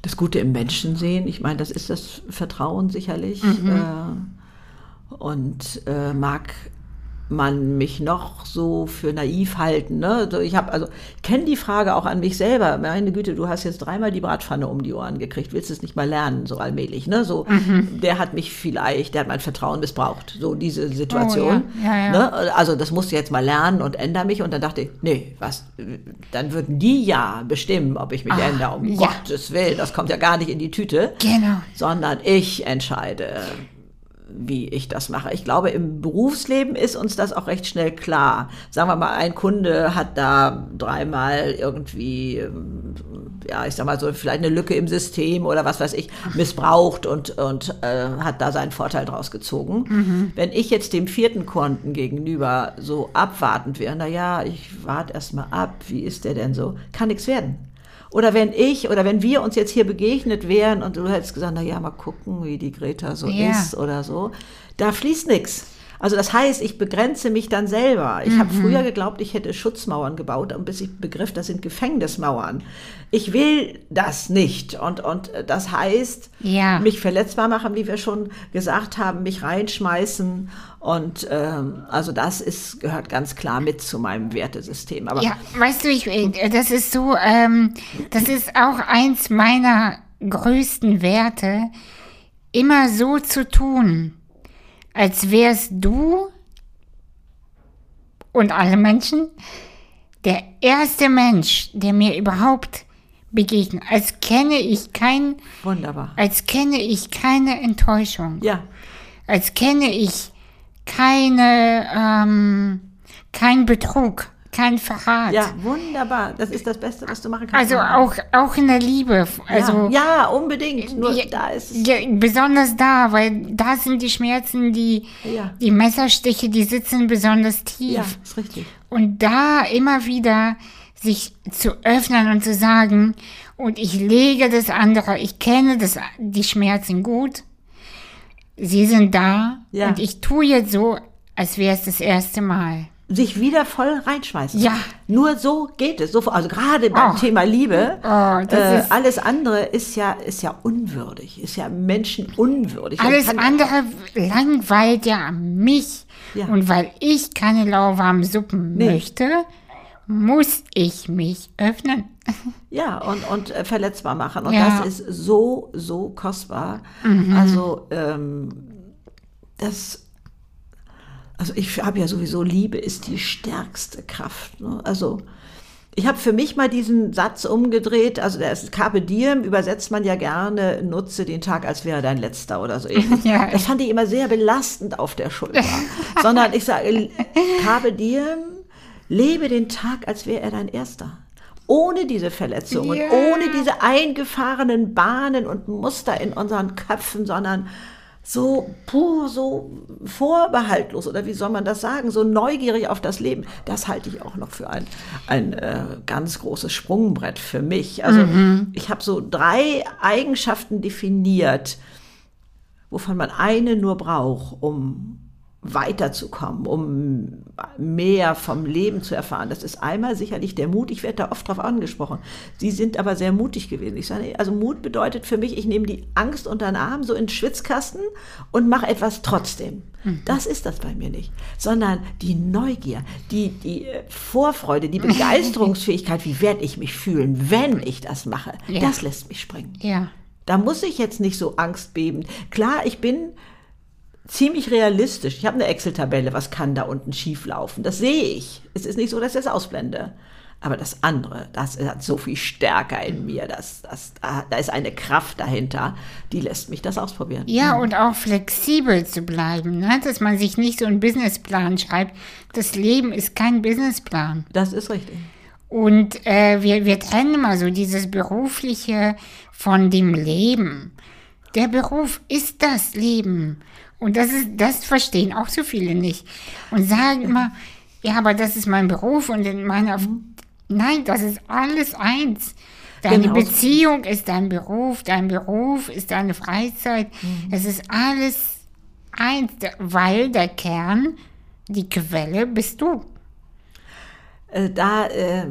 das Gute im Menschen sehen. Ich meine, das ist das Vertrauen sicherlich. Mhm. Äh, und äh, mag man mich noch so für naiv halten. Ne? Ich habe also kenne die Frage auch an mich selber. Meine Güte, du hast jetzt dreimal die Bratpfanne um die Ohren gekriegt, willst es nicht mal lernen, so allmählich. Ne? So, mhm. der hat mich vielleicht, der hat mein Vertrauen missbraucht. So diese Situation. Oh, ja. Ja, ja. Ne? Also das musst du jetzt mal lernen und ändere mich. Und dann dachte ich, nee, was? Dann würden die ja bestimmen, ob ich mich Ach, ändere. Um Gottes Willen, das kommt ja gar nicht in die Tüte. Genau. Sondern ich entscheide wie ich das mache. Ich glaube, im Berufsleben ist uns das auch recht schnell klar. Sagen wir mal, ein Kunde hat da dreimal irgendwie, ähm, ja, ich sag mal so, vielleicht eine Lücke im System oder was weiß ich, missbraucht und, und äh, hat da seinen Vorteil draus gezogen. Mhm. Wenn ich jetzt dem vierten Kunden gegenüber so abwartend wäre, na ja, ich warte erst mal ab, wie ist der denn so, kann nichts werden. Oder wenn ich oder wenn wir uns jetzt hier begegnet wären und du hättest gesagt, na ja, mal gucken, wie die Greta so ja. ist oder so, da fließt nichts. Also das heißt, ich begrenze mich dann selber. Ich habe früher geglaubt, ich hätte Schutzmauern gebaut, und bis ich begriff, das sind Gefängnismauern. Ich will das nicht. Und, und das heißt, Ja. mich verletzbar machen, wie wir schon gesagt haben, mich reinschmeißen. Und ähm, also das ist, gehört ganz klar mit zu meinem Wertesystem. Aber Ja, weißt du, ich, äh, das ist so, ähm, das ist auch eins meiner größten Werte, immer so zu tun, als wärst du und alle Menschen der erste Mensch, der mir überhaupt begegnet. Als kenne ich kein, wunderbar. als kenne ich keine Enttäuschung. Ja, als kenne ich keine, ähm, kein Betrug, kein Verrat. ja, wunderbar. Das ist das Beste, was du machen kannst. Also auch, auch in der Liebe. Also ja, ja, unbedingt. Nur Ja, da ist es. ja, besonders da, weil da sind die Schmerzen, die, die Messerstiche, die sitzen besonders tief. Ja, ist richtig. Und da immer wieder sich zu öffnen und zu sagen, und ich lege das andere, ich kenne das, die Schmerzen gut, sie sind da Ja. und ich tue jetzt so, als wäre es das erste Mal. Sich wieder voll reinschmeißen. Ja. Nur so geht es. So, also gerade beim Oh. Thema Liebe. Oh, äh, alles andere ist ja, ist ja unwürdig, ist ja menschenunwürdig. Man Alles andere langweilt ja mich. Ja. Und weil ich keine lauwarmen Suppen Nee. möchte, muss ich mich öffnen. Ja, und, und äh, verletzbar machen. Und Ja. Mhm. das ist so, so kostbar. Also, ähm, das, also ich habe ja sowieso, Liebe ist die stärkste Kraft. Ne? Also, ich habe für mich mal diesen Satz umgedreht, also der ist Carpe Diem übersetzt man ja gerne, nutze den Tag, als wäre dein letzter oder so ähnlich. Ja. Das fand ich immer sehr belastend auf der Schulter. Sondern ich sage, Carpe Diem, lebe den Tag, als wäre er dein erster. Ohne diese Verletzungen, Ja. ohne diese eingefahrenen Bahnen und Muster in unseren Köpfen, sondern so pur, so vorbehaltlos oder wie soll man das sagen, so neugierig auf das Leben. Das halte ich auch noch für ein, ein äh, ganz großes Sprungbrett für mich. Also ich habe so drei Eigenschaften definiert, wovon man eine nur braucht, um weiterzukommen, um mehr vom Leben zu erfahren. Das ist einmal sicherlich der Mut. Ich werde da oft drauf angesprochen. Sie sind aber sehr mutig gewesen. Ich sage, also Mut bedeutet für mich, ich nehme die Angst unter den Arm, so in den Schwitzkasten und mache etwas trotzdem. Das ist das bei mir nicht, sondern die Neugier, die, die Vorfreude, die Begeisterungsfähigkeit, wie werde ich mich fühlen, wenn ich das mache, Ja. das lässt mich springen. Ja. Da muss ich jetzt nicht so angstbebend. Klar, ich bin ziemlich realistisch. Ich habe eine Excel-Tabelle, was kann da unten schieflaufen. Das sehe ich. Es ist nicht so, dass ich das ausblende. Aber das andere, das hat so viel stärker in mir. Das, das, da, da ist eine Kraft dahinter, die lässt mich das ausprobieren. Ja, und auch flexibel zu bleiben, ne? dass man sich nicht so einen Businessplan schreibt. Das Leben ist kein Businessplan. Das ist richtig. Und äh, wir, wir trennen immer so dieses Berufliche von dem Leben. Der Beruf ist das Leben. Und das ist, das verstehen auch so viele nicht. Und sagen immer, ja, aber das ist mein Beruf und in meiner, nein, das ist alles eins. Deine Genau. Beziehung ist dein Beruf, dein Beruf ist deine Freizeit. Es ist alles eins, weil der Kern, die Quelle bist du. Äh, Da, äh,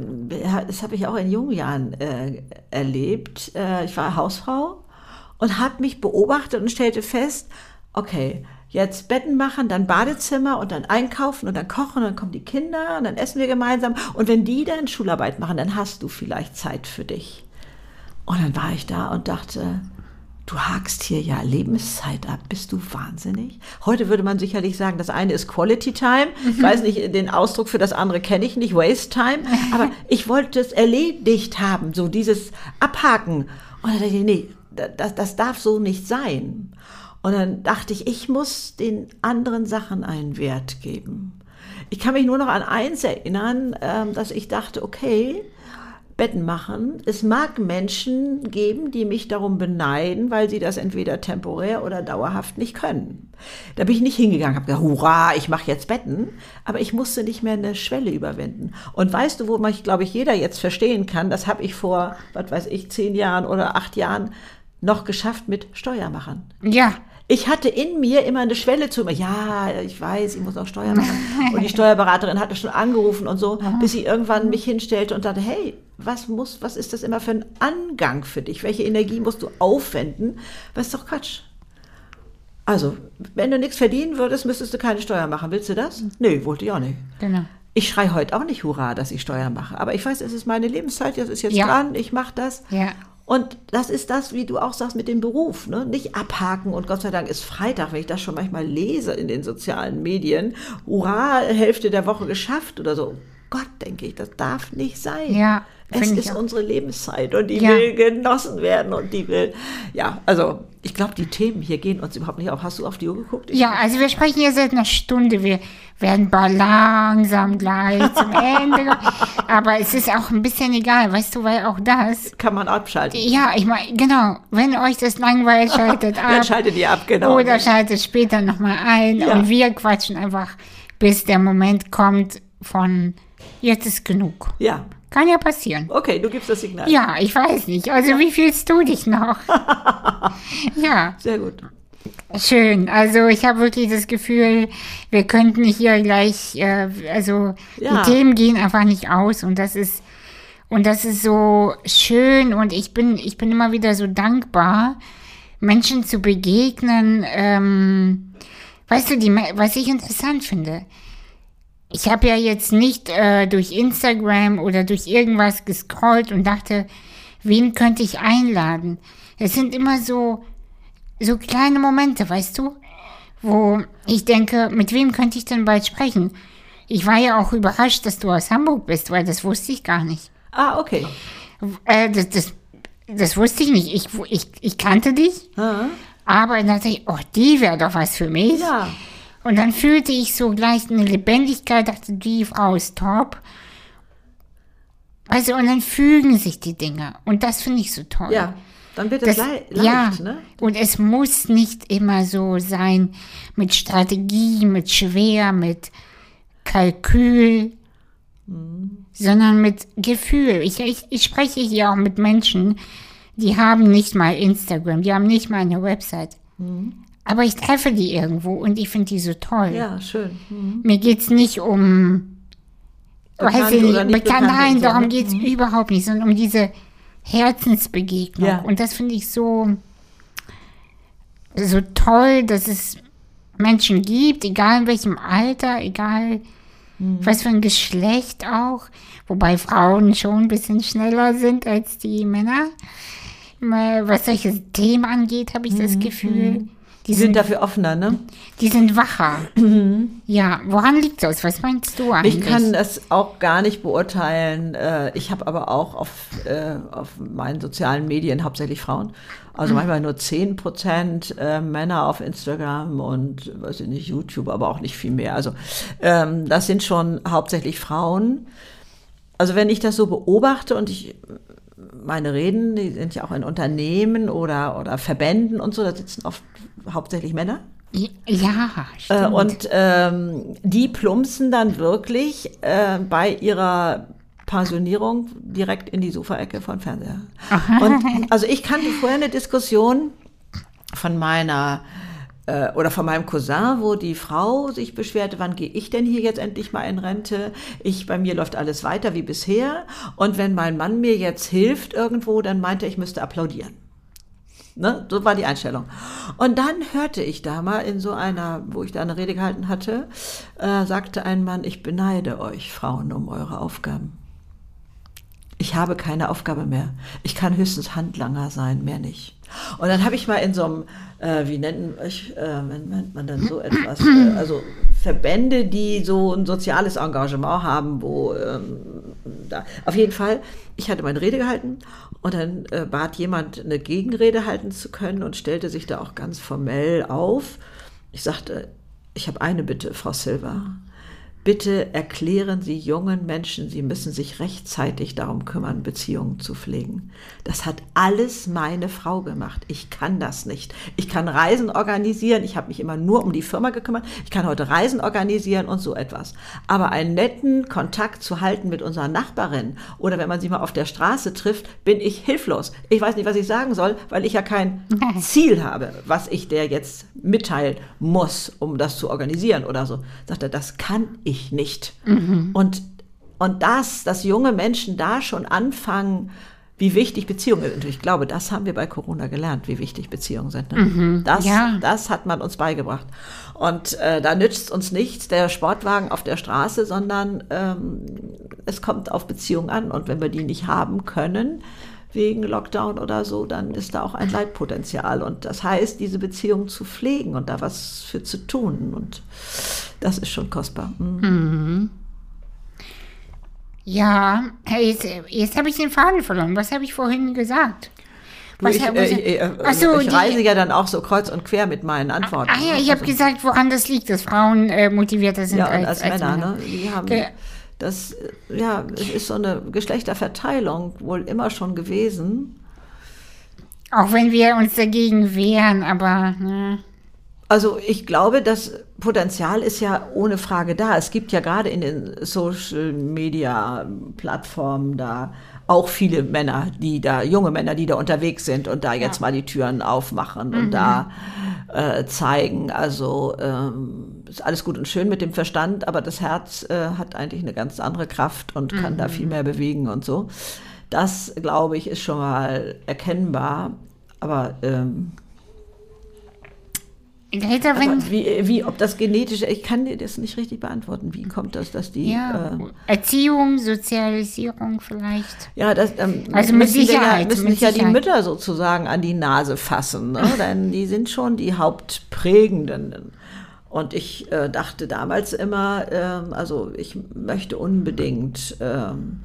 das habe ich auch in jungen Jahren äh, erlebt. Äh, ich war Hausfrau und habe mich beobachtet und stellte fest, okay, jetzt Betten machen, dann Badezimmer und dann einkaufen und dann kochen und dann kommen die Kinder und dann essen wir gemeinsam. Und wenn die dann Schularbeit machen, dann hast du vielleicht Zeit für dich. Und dann war ich da und dachte, du hakst hier ja Lebenszeit ab. Bist du wahnsinnig? Heute würde man sicherlich sagen, das eine ist Quality Time. Ich weiß nicht, den Ausdruck für das andere kenne ich nicht, Waste Time. Aber ich wollte es erledigt haben, so dieses Abhaken. Und dann dachte ich, nee, das, das darf so nicht sein. Und dann dachte ich, ich muss den anderen Sachen einen Wert geben. Ich kann mich nur noch an eins erinnern, ähm, dass ich dachte, okay, Betten machen. Es mag Menschen geben, die mich darum beneiden, weil sie das entweder temporär oder dauerhaft nicht können. Da bin ich nicht hingegangen, habe gesagt, hurra, ich mache jetzt Betten, aber ich musste nicht mehr eine Schwelle überwinden. Und weißt du, wo man, glaube ich, jeder jetzt verstehen kann, das habe ich vor, was weiß ich, zehn Jahren oder acht Jahren noch geschafft mit Steuermachen. Ja, ich hatte in mir immer eine Schwelle zu mir. Ja, ich weiß, ich muss auch Steuern machen. Und die Steuerberaterin hatte schon angerufen und so, bis sie irgendwann mich hinstellte und dachte, hey, was muss, was ist das immer für ein Angang für dich? Welche Energie musst du aufwenden? Das ist doch Quatsch. Also, wenn du nichts verdienen würdest, müsstest du keine Steuern machen. Willst du das? Nee, wollte ich auch nicht. Genau. Ich schreie heute auch nicht Hurra, dass ich Steuern mache. Aber ich weiß, es ist meine Lebenszeit, das ist jetzt Ja. dran, ich mache das. Ja. Und das ist das, wie du auch sagst, mit dem Beruf. Ne? Nicht abhaken und Gott sei Dank ist Freitag, wenn ich das schon manchmal lese in den sozialen Medien. Hurra, Hälfte der Woche geschafft oder so. Gott, denke ich, das darf nicht sein. Ja, es ist unsere Lebenszeit und die Ja. will genossen werden und die will, ja, also ich glaube, die Themen hier gehen uns überhaupt nicht auf. Hast du auf die Uhr geguckt? Ich Ja, also wir sprechen hier seit einer Stunde. Wir werden bald langsam gleich zum Ende. Aber es ist auch ein bisschen egal, weißt du, weil auch das. kann man abschalten. Ja, ich meine, genau, wenn euch das langweilt, schaltet ab. Dann schaltet ihr ab, genau. Oder schaltet später nochmal ein. Ja. Und wir quatschen einfach, bis der Moment kommt von jetzt ist genug. ja, Kann ja passieren. okay, du gibst das Signal. Ja, ich weiß nicht. Also wie fühlst du dich noch? ja, Sehr gut. schön. Also ich habe wirklich das Gefühl, wir könnten hier gleich, äh, also Ja. die Themen gehen einfach nicht aus und das ist und das ist so schön und ich bin ich bin immer wieder so dankbar, Menschen zu begegnen. Ähm, weißt du, die, was ich interessant finde. Ich habe ja jetzt nicht äh, durch Instagram oder durch irgendwas gescrollt und dachte, wen könnte ich einladen? Es sind immer so, so kleine Momente, weißt du, wo ich denke, mit wem könnte ich denn bald sprechen? Ich war ja auch überrascht, dass du aus Hamburg bist, weil das wusste ich gar nicht. Ah, okay. Äh, das, das, das wusste ich nicht. Ich, ich, ich kannte dich, Ah, aber dann dachte ich, oh, die wäre doch was für mich. Ja, Und dann fühlte ich so gleich eine Lebendigkeit, dachte, die Frau ist top. Also, und dann fügen sich die Dinge. Und das finde ich so toll. ja. Dann wird es Das, lei ja, leicht, ne? und es muss nicht immer so sein mit Strategie, mit schwer, mit Kalkül, sondern mit Gefühl. Ich, ich, ich spreche hier auch mit Menschen, die haben nicht mal Instagram, die haben nicht mal eine Website. Aber ich treffe die irgendwo und ich finde die so toll. Ja, schön. Mhm. Mir geht es nicht um, Bekannt weiß ich nicht, bekannt, bekannt nein, darum ne? geht es überhaupt nicht, sondern um diese Herzensbegegnung. Ja. Und das finde ich so, so toll, dass es Menschen gibt, egal in welchem Alter, egal Mhm. was für ein Geschlecht auch, wobei Frauen schon ein bisschen schneller sind als die Männer. Was solche Themen angeht, habe ich das Mhm. Gefühl. Die sind sind, dafür offener, ne? die sind wacher. Ja, woran liegt das? Was meinst du eigentlich? Ich kann das auch gar nicht beurteilen. Äh, Ich habe aber auch auf, äh, auf meinen sozialen Medien hauptsächlich Frauen. Also manchmal nur 10 Prozent äh, Männer auf Instagram und, weiß ich nicht, YouTube, aber auch nicht viel mehr. Also ähm, das sind schon hauptsächlich Frauen. Also wenn ich das so beobachte und ich meine Reden, die sind ja auch in Unternehmen oder, oder Verbänden und so, da sitzen oft hauptsächlich Männer. Ja, Äh, stimmt. und ähm, die plumpsen dann wirklich äh, bei ihrer Pensionierung direkt in die Sofaecke von Fernseher. Und also ich kannte vorher eine Diskussion von meiner äh, oder von meinem Cousin, wo die Frau sich beschwerte, wann gehe ich denn hier jetzt endlich mal in Rente? Ich, bei mir läuft alles weiter wie bisher. Und wenn mein Mann mir jetzt hilft irgendwo, dann meinte er, ich müsste applaudieren. Ne? So war die Einstellung. Und dann hörte ich da mal in so einer, wo ich da eine Rede gehalten hatte, äh, sagte ein Mann, ich beneide euch Frauen um eure Aufgaben. Ich habe keine Aufgabe mehr. Ich kann höchstens Handlanger sein, mehr nicht. Und dann habe ich mal in so einem, äh, wie nennt, ich, äh, nennt man dann so etwas, äh, also Verbände, die so ein soziales Engagement haben, wo ähm, da, auf jeden Fall, ich hatte meine Rede gehalten und dann äh, bat jemand, eine Gegenrede halten zu können und stellte sich da auch ganz formell auf. Ich sagte, ich habe eine Bitte, Frau Silva. Bitte erklären Sie jungen Menschen, sie müssen sich rechtzeitig darum kümmern, Beziehungen zu pflegen. Das hat alles meine Frau gemacht. Ich kann das nicht. Ich kann Reisen organisieren. Ich habe mich immer nur um die Firma gekümmert. Ich kann heute Reisen organisieren und so etwas. Aber einen netten Kontakt zu halten mit unserer Nachbarin oder wenn man sie mal auf der Straße trifft, bin ich hilflos. Ich weiß nicht, was ich sagen soll, weil ich ja kein Ziel habe, was ich der jetzt mitteilen muss, um das zu organisieren oder so. Sagt er, das kann ich ich nicht. Mhm. Und, und das, dass junge Menschen da schon anfangen, wie wichtig Beziehungen sind. Und ich glaube, das haben wir bei Corona gelernt, wie wichtig Beziehungen sind. Ne? Mhm, das, ja. das hat man uns beigebracht. Und äh, da nützt uns nichts der Sportwagen auf der Straße, sondern ähm, es kommt auf Beziehungen an. Und wenn wir die nicht haben können, wegen Lockdown oder so, dann ist da auch ein Leitpotenzial. Und das heißt, diese Beziehung zu pflegen und da was für zu tun. Und das ist schon kostbar. Mhm. Mhm. Ja, jetzt, jetzt habe ich den Faden verloren. Was habe ich vorhin gesagt? Was, ich, äh, ich, äh, so, ich reise die, ja dann auch so kreuz und quer mit meinen Antworten. Ah ja, ich habe also, gesagt, woran das liegt, dass Frauen äh, motivierter sind ja, als, als, als Männer. Männer. Ne? Die haben, Ge das ja, es ist so eine Geschlechterverteilung wohl immer schon gewesen. Auch wenn wir uns dagegen wehren, aber. Ne. Also ich glaube, das Potenzial ist ja ohne Frage da. Es gibt ja gerade in den Social-Media-Plattformen da auch viele Männer, die da, junge Männer, die da unterwegs sind und da jetzt ja. mal die Türen aufmachen mhm. und da äh, zeigen. Also ähm, ist alles gut und schön mit dem Verstand, aber das Herz äh, hat eigentlich eine ganz andere Kraft und kann mhm. da viel mehr bewegen und so. Das, glaube ich, ist schon mal erkennbar. Aber ähm, Wenn wie, wie, ob das genetische, ich kann dir das nicht richtig beantworten. Wie kommt das, dass die. Ja, äh, Erziehung, Sozialisierung vielleicht. Ja, das ähm, also mit Sicherheit. Ja, müssen mit ja die Mütter sozusagen an die Nase fassen, ne? denn die sind schon die Hauptprägenden. Und ich äh, dachte damals immer, ähm, also ich möchte unbedingt. Ähm,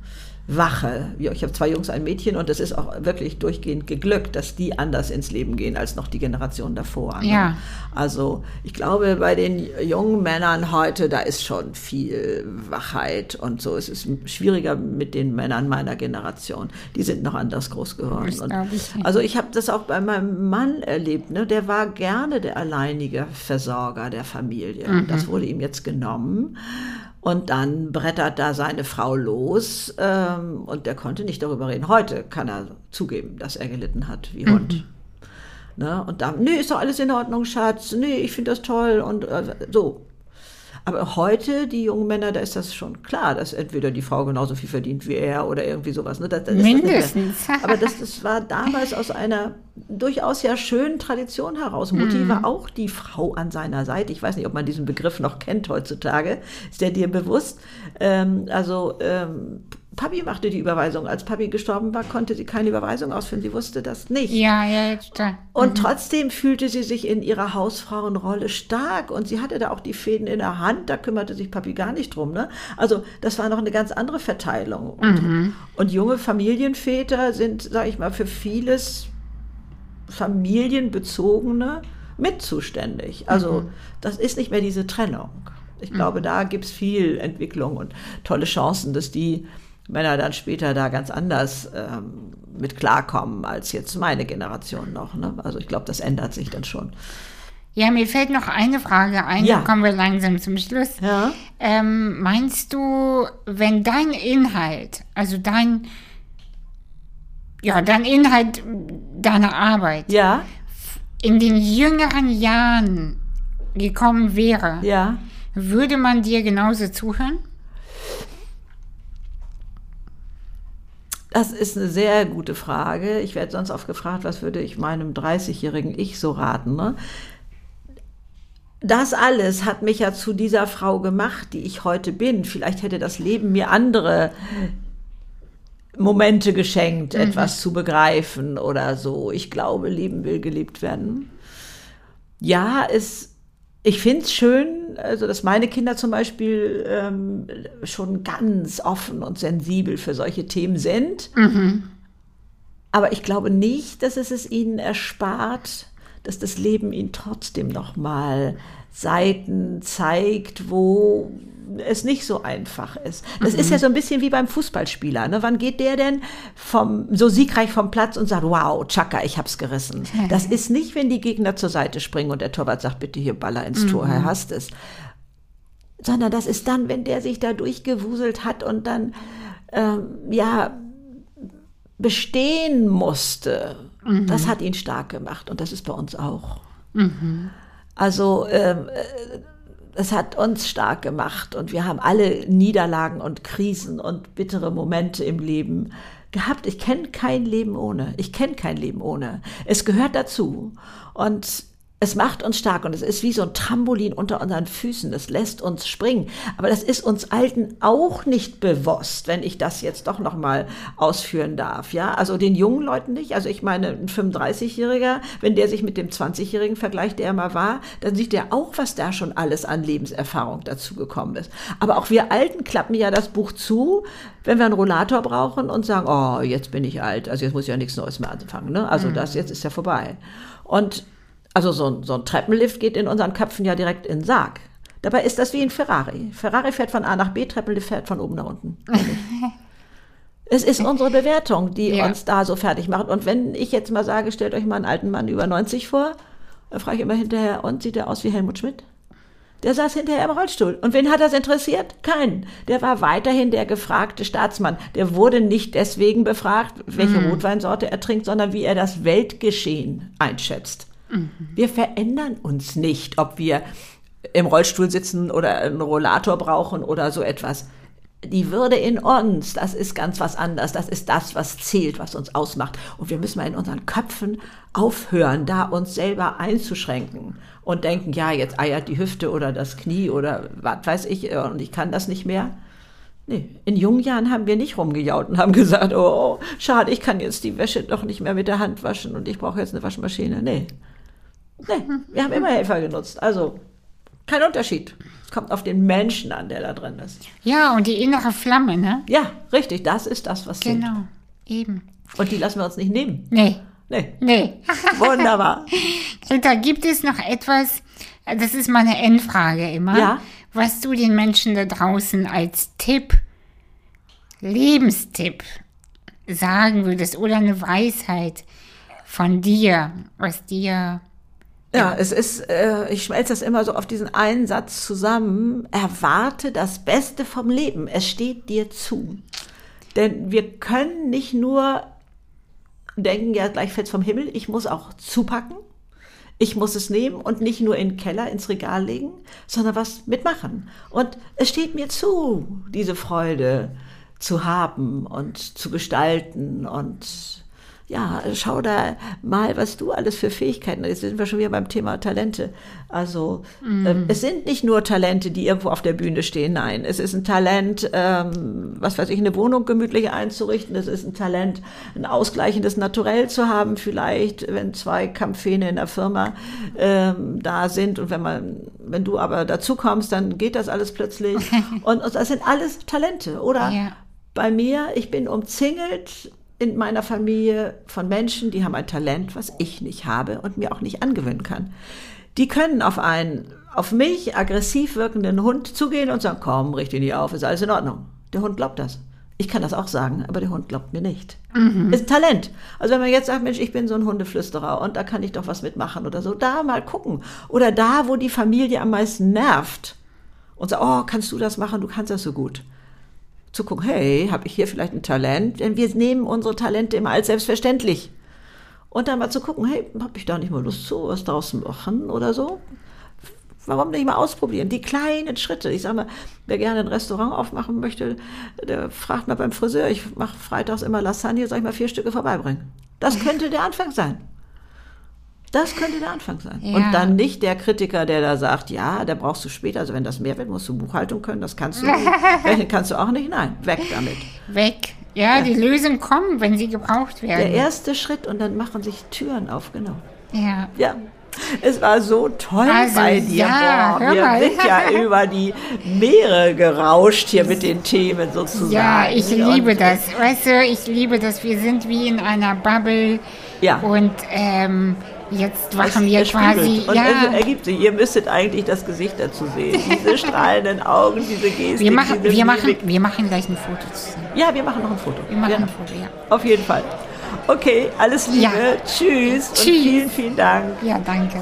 Wache. Ich habe zwei Jungs, ein Mädchen und es ist auch wirklich durchgehend geglückt, dass die anders ins Leben gehen als noch die Generation davor. Ne? Ja. Also ich glaube, bei den jungen Männern heute, da ist schon viel Wachheit und so. Es ist schwieriger mit den Männern meiner Generation. Die sind noch anders groß geworden. Ich also ich habe das auch bei meinem Mann erlebt. Ne? Der war gerne der alleinige Versorger der Familie. Mhm. Das wurde ihm jetzt genommen. Und dann brettert da seine Frau los ähm, und der konnte nicht darüber reden. Heute kann er zugeben, dass er gelitten hat wie Hund. Mhm. Ne? Und dann, nee, ist doch alles in Ordnung, Schatz. Nee, ich finde das toll und äh, so. Aber heute, die jungen Männer, da ist das schon klar, dass entweder die Frau genauso viel verdient wie er oder irgendwie sowas. Ne? Das, das Mindestens. Das Aber das, das war damals aus einer durchaus ja schönen Tradition heraus. Mutti mm. war auch die Frau an seiner Seite. Ich weiß nicht, ob man diesen Begriff noch kennt heutzutage. Ist der dir bewusst? Ähm, also ähm, Papi machte die Überweisung. Als Papi gestorben war, konnte sie keine Überweisung ausführen. Sie wusste das nicht. Ja, ja, jetzt. Mhm. Und trotzdem fühlte sie sich in ihrer Hausfrauenrolle stark und sie hatte da auch die Fäden in der Hand. Da kümmerte sich Papi gar nicht drum. Ne? Also das war noch eine ganz andere Verteilung. Und, mhm. und junge Familienväter sind, sage ich mal, für vieles familienbezogene mitzuständig. Also mhm. das ist nicht mehr diese Trennung. Ich glaube, mhm. da gibt es viel Entwicklung und tolle Chancen, dass die Männer dann später da ganz anders ähm, mit klarkommen als jetzt meine Generation noch. Ne? Also ich glaube, das ändert sich dann schon. Ja, mir fällt noch eine Frage ein, ja. dann kommen wir langsam zum Schluss. Ja. Ähm, meinst du, wenn dein Inhalt, also dein, ja, dein Inhalt deiner Arbeit ja. in den jüngeren Jahren gekommen wäre, ja. würde man dir genauso zuhören? Das ist eine sehr gute Frage. Ich werde sonst oft gefragt, was würde ich meinem 30-jährigen Ich so raten. Ne? Das alles hat mich ja zu dieser Frau gemacht, die ich heute bin. Vielleicht hätte das Leben mir andere Momente geschenkt, mhm. etwas zu begreifen oder so. Ich glaube, Leben will gelebt werden. Ja, es ich finde es schön, also dass meine Kinder zum Beispiel ähm, schon ganz offen und sensibel für solche Themen sind. Mhm. Aber ich glaube nicht, dass es es ihnen erspart, dass das Leben ihnen trotzdem noch mal Seiten zeigt, wo es nicht so einfach ist. Das mhm. ist ja so ein bisschen wie beim Fußballspieler. Ne? Wann geht der denn vom, so siegreich vom Platz und sagt, wow, Chaka, ich hab's gerissen. Das ist nicht, wenn die Gegner zur Seite springen und der Torwart sagt, bitte hier Baller ins Tor, mhm. er hasst es. Sondern das ist dann, wenn der sich da durchgewuselt hat und dann, ähm, ja, bestehen musste. Mhm. Das hat ihn stark gemacht und das ist bei uns auch. Mhm. Also, ähm, äh, es hat uns stark gemacht und wir haben alle Niederlagen und Krisen und bittere Momente im Leben gehabt. Ich kenne kein Leben ohne. Ich kenne kein Leben ohne. Es gehört dazu. Und es macht uns stark und es ist wie so ein Trampolin unter unseren Füßen. Es lässt uns springen. Aber das ist uns Alten auch nicht bewusst, wenn ich das jetzt doch noch mal ausführen darf. Ja, also den jungen Leuten nicht. Also ich meine, ein 35-Jähriger, wenn der sich mit dem 20-Jährigen vergleicht, der er mal war, dann sieht er auch, was da schon alles an Lebenserfahrung dazu gekommen ist. Aber auch wir Alten klappen ja das Buch zu, wenn wir einen Rollator brauchen und sagen, oh, jetzt bin ich alt. Also jetzt muss ich ja nichts Neues mehr anfangen. Ne? Also mhm. das jetzt ist ja vorbei. Und also so ein, so ein Treppenlift geht in unseren Köpfen ja direkt in den Sarg. Dabei ist das wie ein Ferrari. Ferrari fährt von A nach B, Treppenlift fährt von oben nach unten. es ist unsere Bewertung, die ja. uns da so fertig macht. Und wenn ich jetzt mal sage, stellt euch mal einen alten Mann über 90 vor, dann frage ich immer hinterher, und sieht er aus wie Helmut Schmidt? Der saß hinterher im Rollstuhl. Und wen hat das interessiert? Keinen. Der war weiterhin der gefragte Staatsmann. Der wurde nicht deswegen befragt, welche mhm. Rotweinsorte er trinkt, sondern wie er das Weltgeschehen einschätzt. Wir verändern uns nicht, ob wir im Rollstuhl sitzen oder einen Rollator brauchen oder so etwas. Die Würde in uns, das ist ganz was anderes. Das ist das, was zählt, was uns ausmacht. Und wir müssen mal in unseren Köpfen aufhören, da uns selber einzuschränken und denken, ja, jetzt eiert die Hüfte oder das Knie oder was weiß ich und ich kann das nicht mehr. Nee, in jungen Jahren haben wir nicht rumgejaut und haben gesagt, oh, schade, ich kann jetzt die Wäsche doch nicht mehr mit der Hand waschen und ich brauche jetzt eine Waschmaschine. Nee, Nee, wir haben immer Helfer genutzt. Also kein Unterschied. Es kommt auf den Menschen an, der da drin ist. Ja, und die innere Flamme, ne? Ja, richtig. Das ist das, was Genau, zählt. eben. Und die lassen wir uns nicht nehmen. Nee. Nee. Nee. Wunderbar. Da gibt es noch etwas, das ist meine Endfrage immer, ja? was du den Menschen da draußen als Tipp, Lebenstipp sagen würdest oder eine Weisheit von dir, was dir ja, es ist, äh, ich schmelze das immer so auf diesen einen Satz zusammen. Erwarte das Beste vom Leben. Es steht dir zu. Denn wir können nicht nur denken, ja, gleich fällt vom Himmel. Ich muss auch zupacken. Ich muss es nehmen und nicht nur in den Keller, ins Regal legen, sondern was mitmachen. Und es steht mir zu, diese Freude zu haben und zu gestalten und ja, schau da mal, was du alles für Fähigkeiten hast. Jetzt sind wir schon wieder beim Thema Talente. Also mm. ähm, es sind nicht nur Talente, die irgendwo auf der Bühne stehen. Nein, es ist ein Talent, ähm, was weiß ich, eine Wohnung gemütlich einzurichten. Es ist ein Talent, ein ausgleichendes Naturell zu haben. Vielleicht, wenn zwei Kampfhähne in der Firma ähm, da sind und wenn man, wenn du aber dazu kommst, dann geht das alles plötzlich. und, und das sind alles Talente, oder? Ja. Bei mir, ich bin umzingelt in meiner Familie von Menschen, die haben ein Talent, was ich nicht habe und mir auch nicht angewöhnen kann. Die können auf einen, auf mich aggressiv wirkenden Hund zugehen und sagen, komm, richte ihn nicht auf, ist alles in Ordnung. Der Hund glaubt das. Ich kann das auch sagen, aber der Hund glaubt mir nicht. Mhm. Ist Talent. Also wenn man jetzt sagt, Mensch, ich bin so ein Hundeflüsterer und da kann ich doch was mitmachen oder so, da mal gucken. Oder da, wo die Familie am meisten nervt und sagt, oh, kannst du das machen, du kannst das so gut zu gucken, hey, habe ich hier vielleicht ein Talent? Denn wir nehmen unsere Talente immer als selbstverständlich. Und dann mal zu gucken, hey, habe ich da nicht mal Lust zu, was draußen machen oder so? Warum nicht mal ausprobieren? Die kleinen Schritte. Ich sage mal, wer gerne ein Restaurant aufmachen möchte, der fragt mal beim Friseur, ich mache freitags immer Lasagne, soll ich mal vier Stücke vorbeibringen? Das könnte der Anfang sein. Das könnte der Anfang sein. Ja. Und dann nicht der Kritiker, der da sagt, ja, da brauchst du später, also wenn das mehr wird, musst du Buchhaltung können, das kannst du nicht. Kannst du auch nicht. Nein, weg damit. Weg. Ja, ja, die Lösungen kommen, wenn sie gebraucht werden. Der erste Schritt und dann machen sich Türen auf, genau. Ja. Ja. Es war so toll also, bei dir. Ja, Boah, wir mal. sind ja über die Meere gerauscht hier mit den Themen sozusagen. Ja, ich liebe und, das. Weißt du, ich liebe das. Wir sind wie in einer Bubble. Ja. Und ähm, Jetzt machen wir quasi, Und ja, es ergibt sich. Ihr müsstet eigentlich das Gesicht dazu sehen. Diese strahlenden Augen, diese Gestik, wir machen, wir, machen, wir machen gleich ein Foto zusammen. Ja, wir machen noch ein Foto. Wir machen ja, ein Foto, ja. Auf jeden Fall. Okay, alles Liebe. Ja. Tschüss, und Tschüss. vielen, vielen Dank. Ja, danke.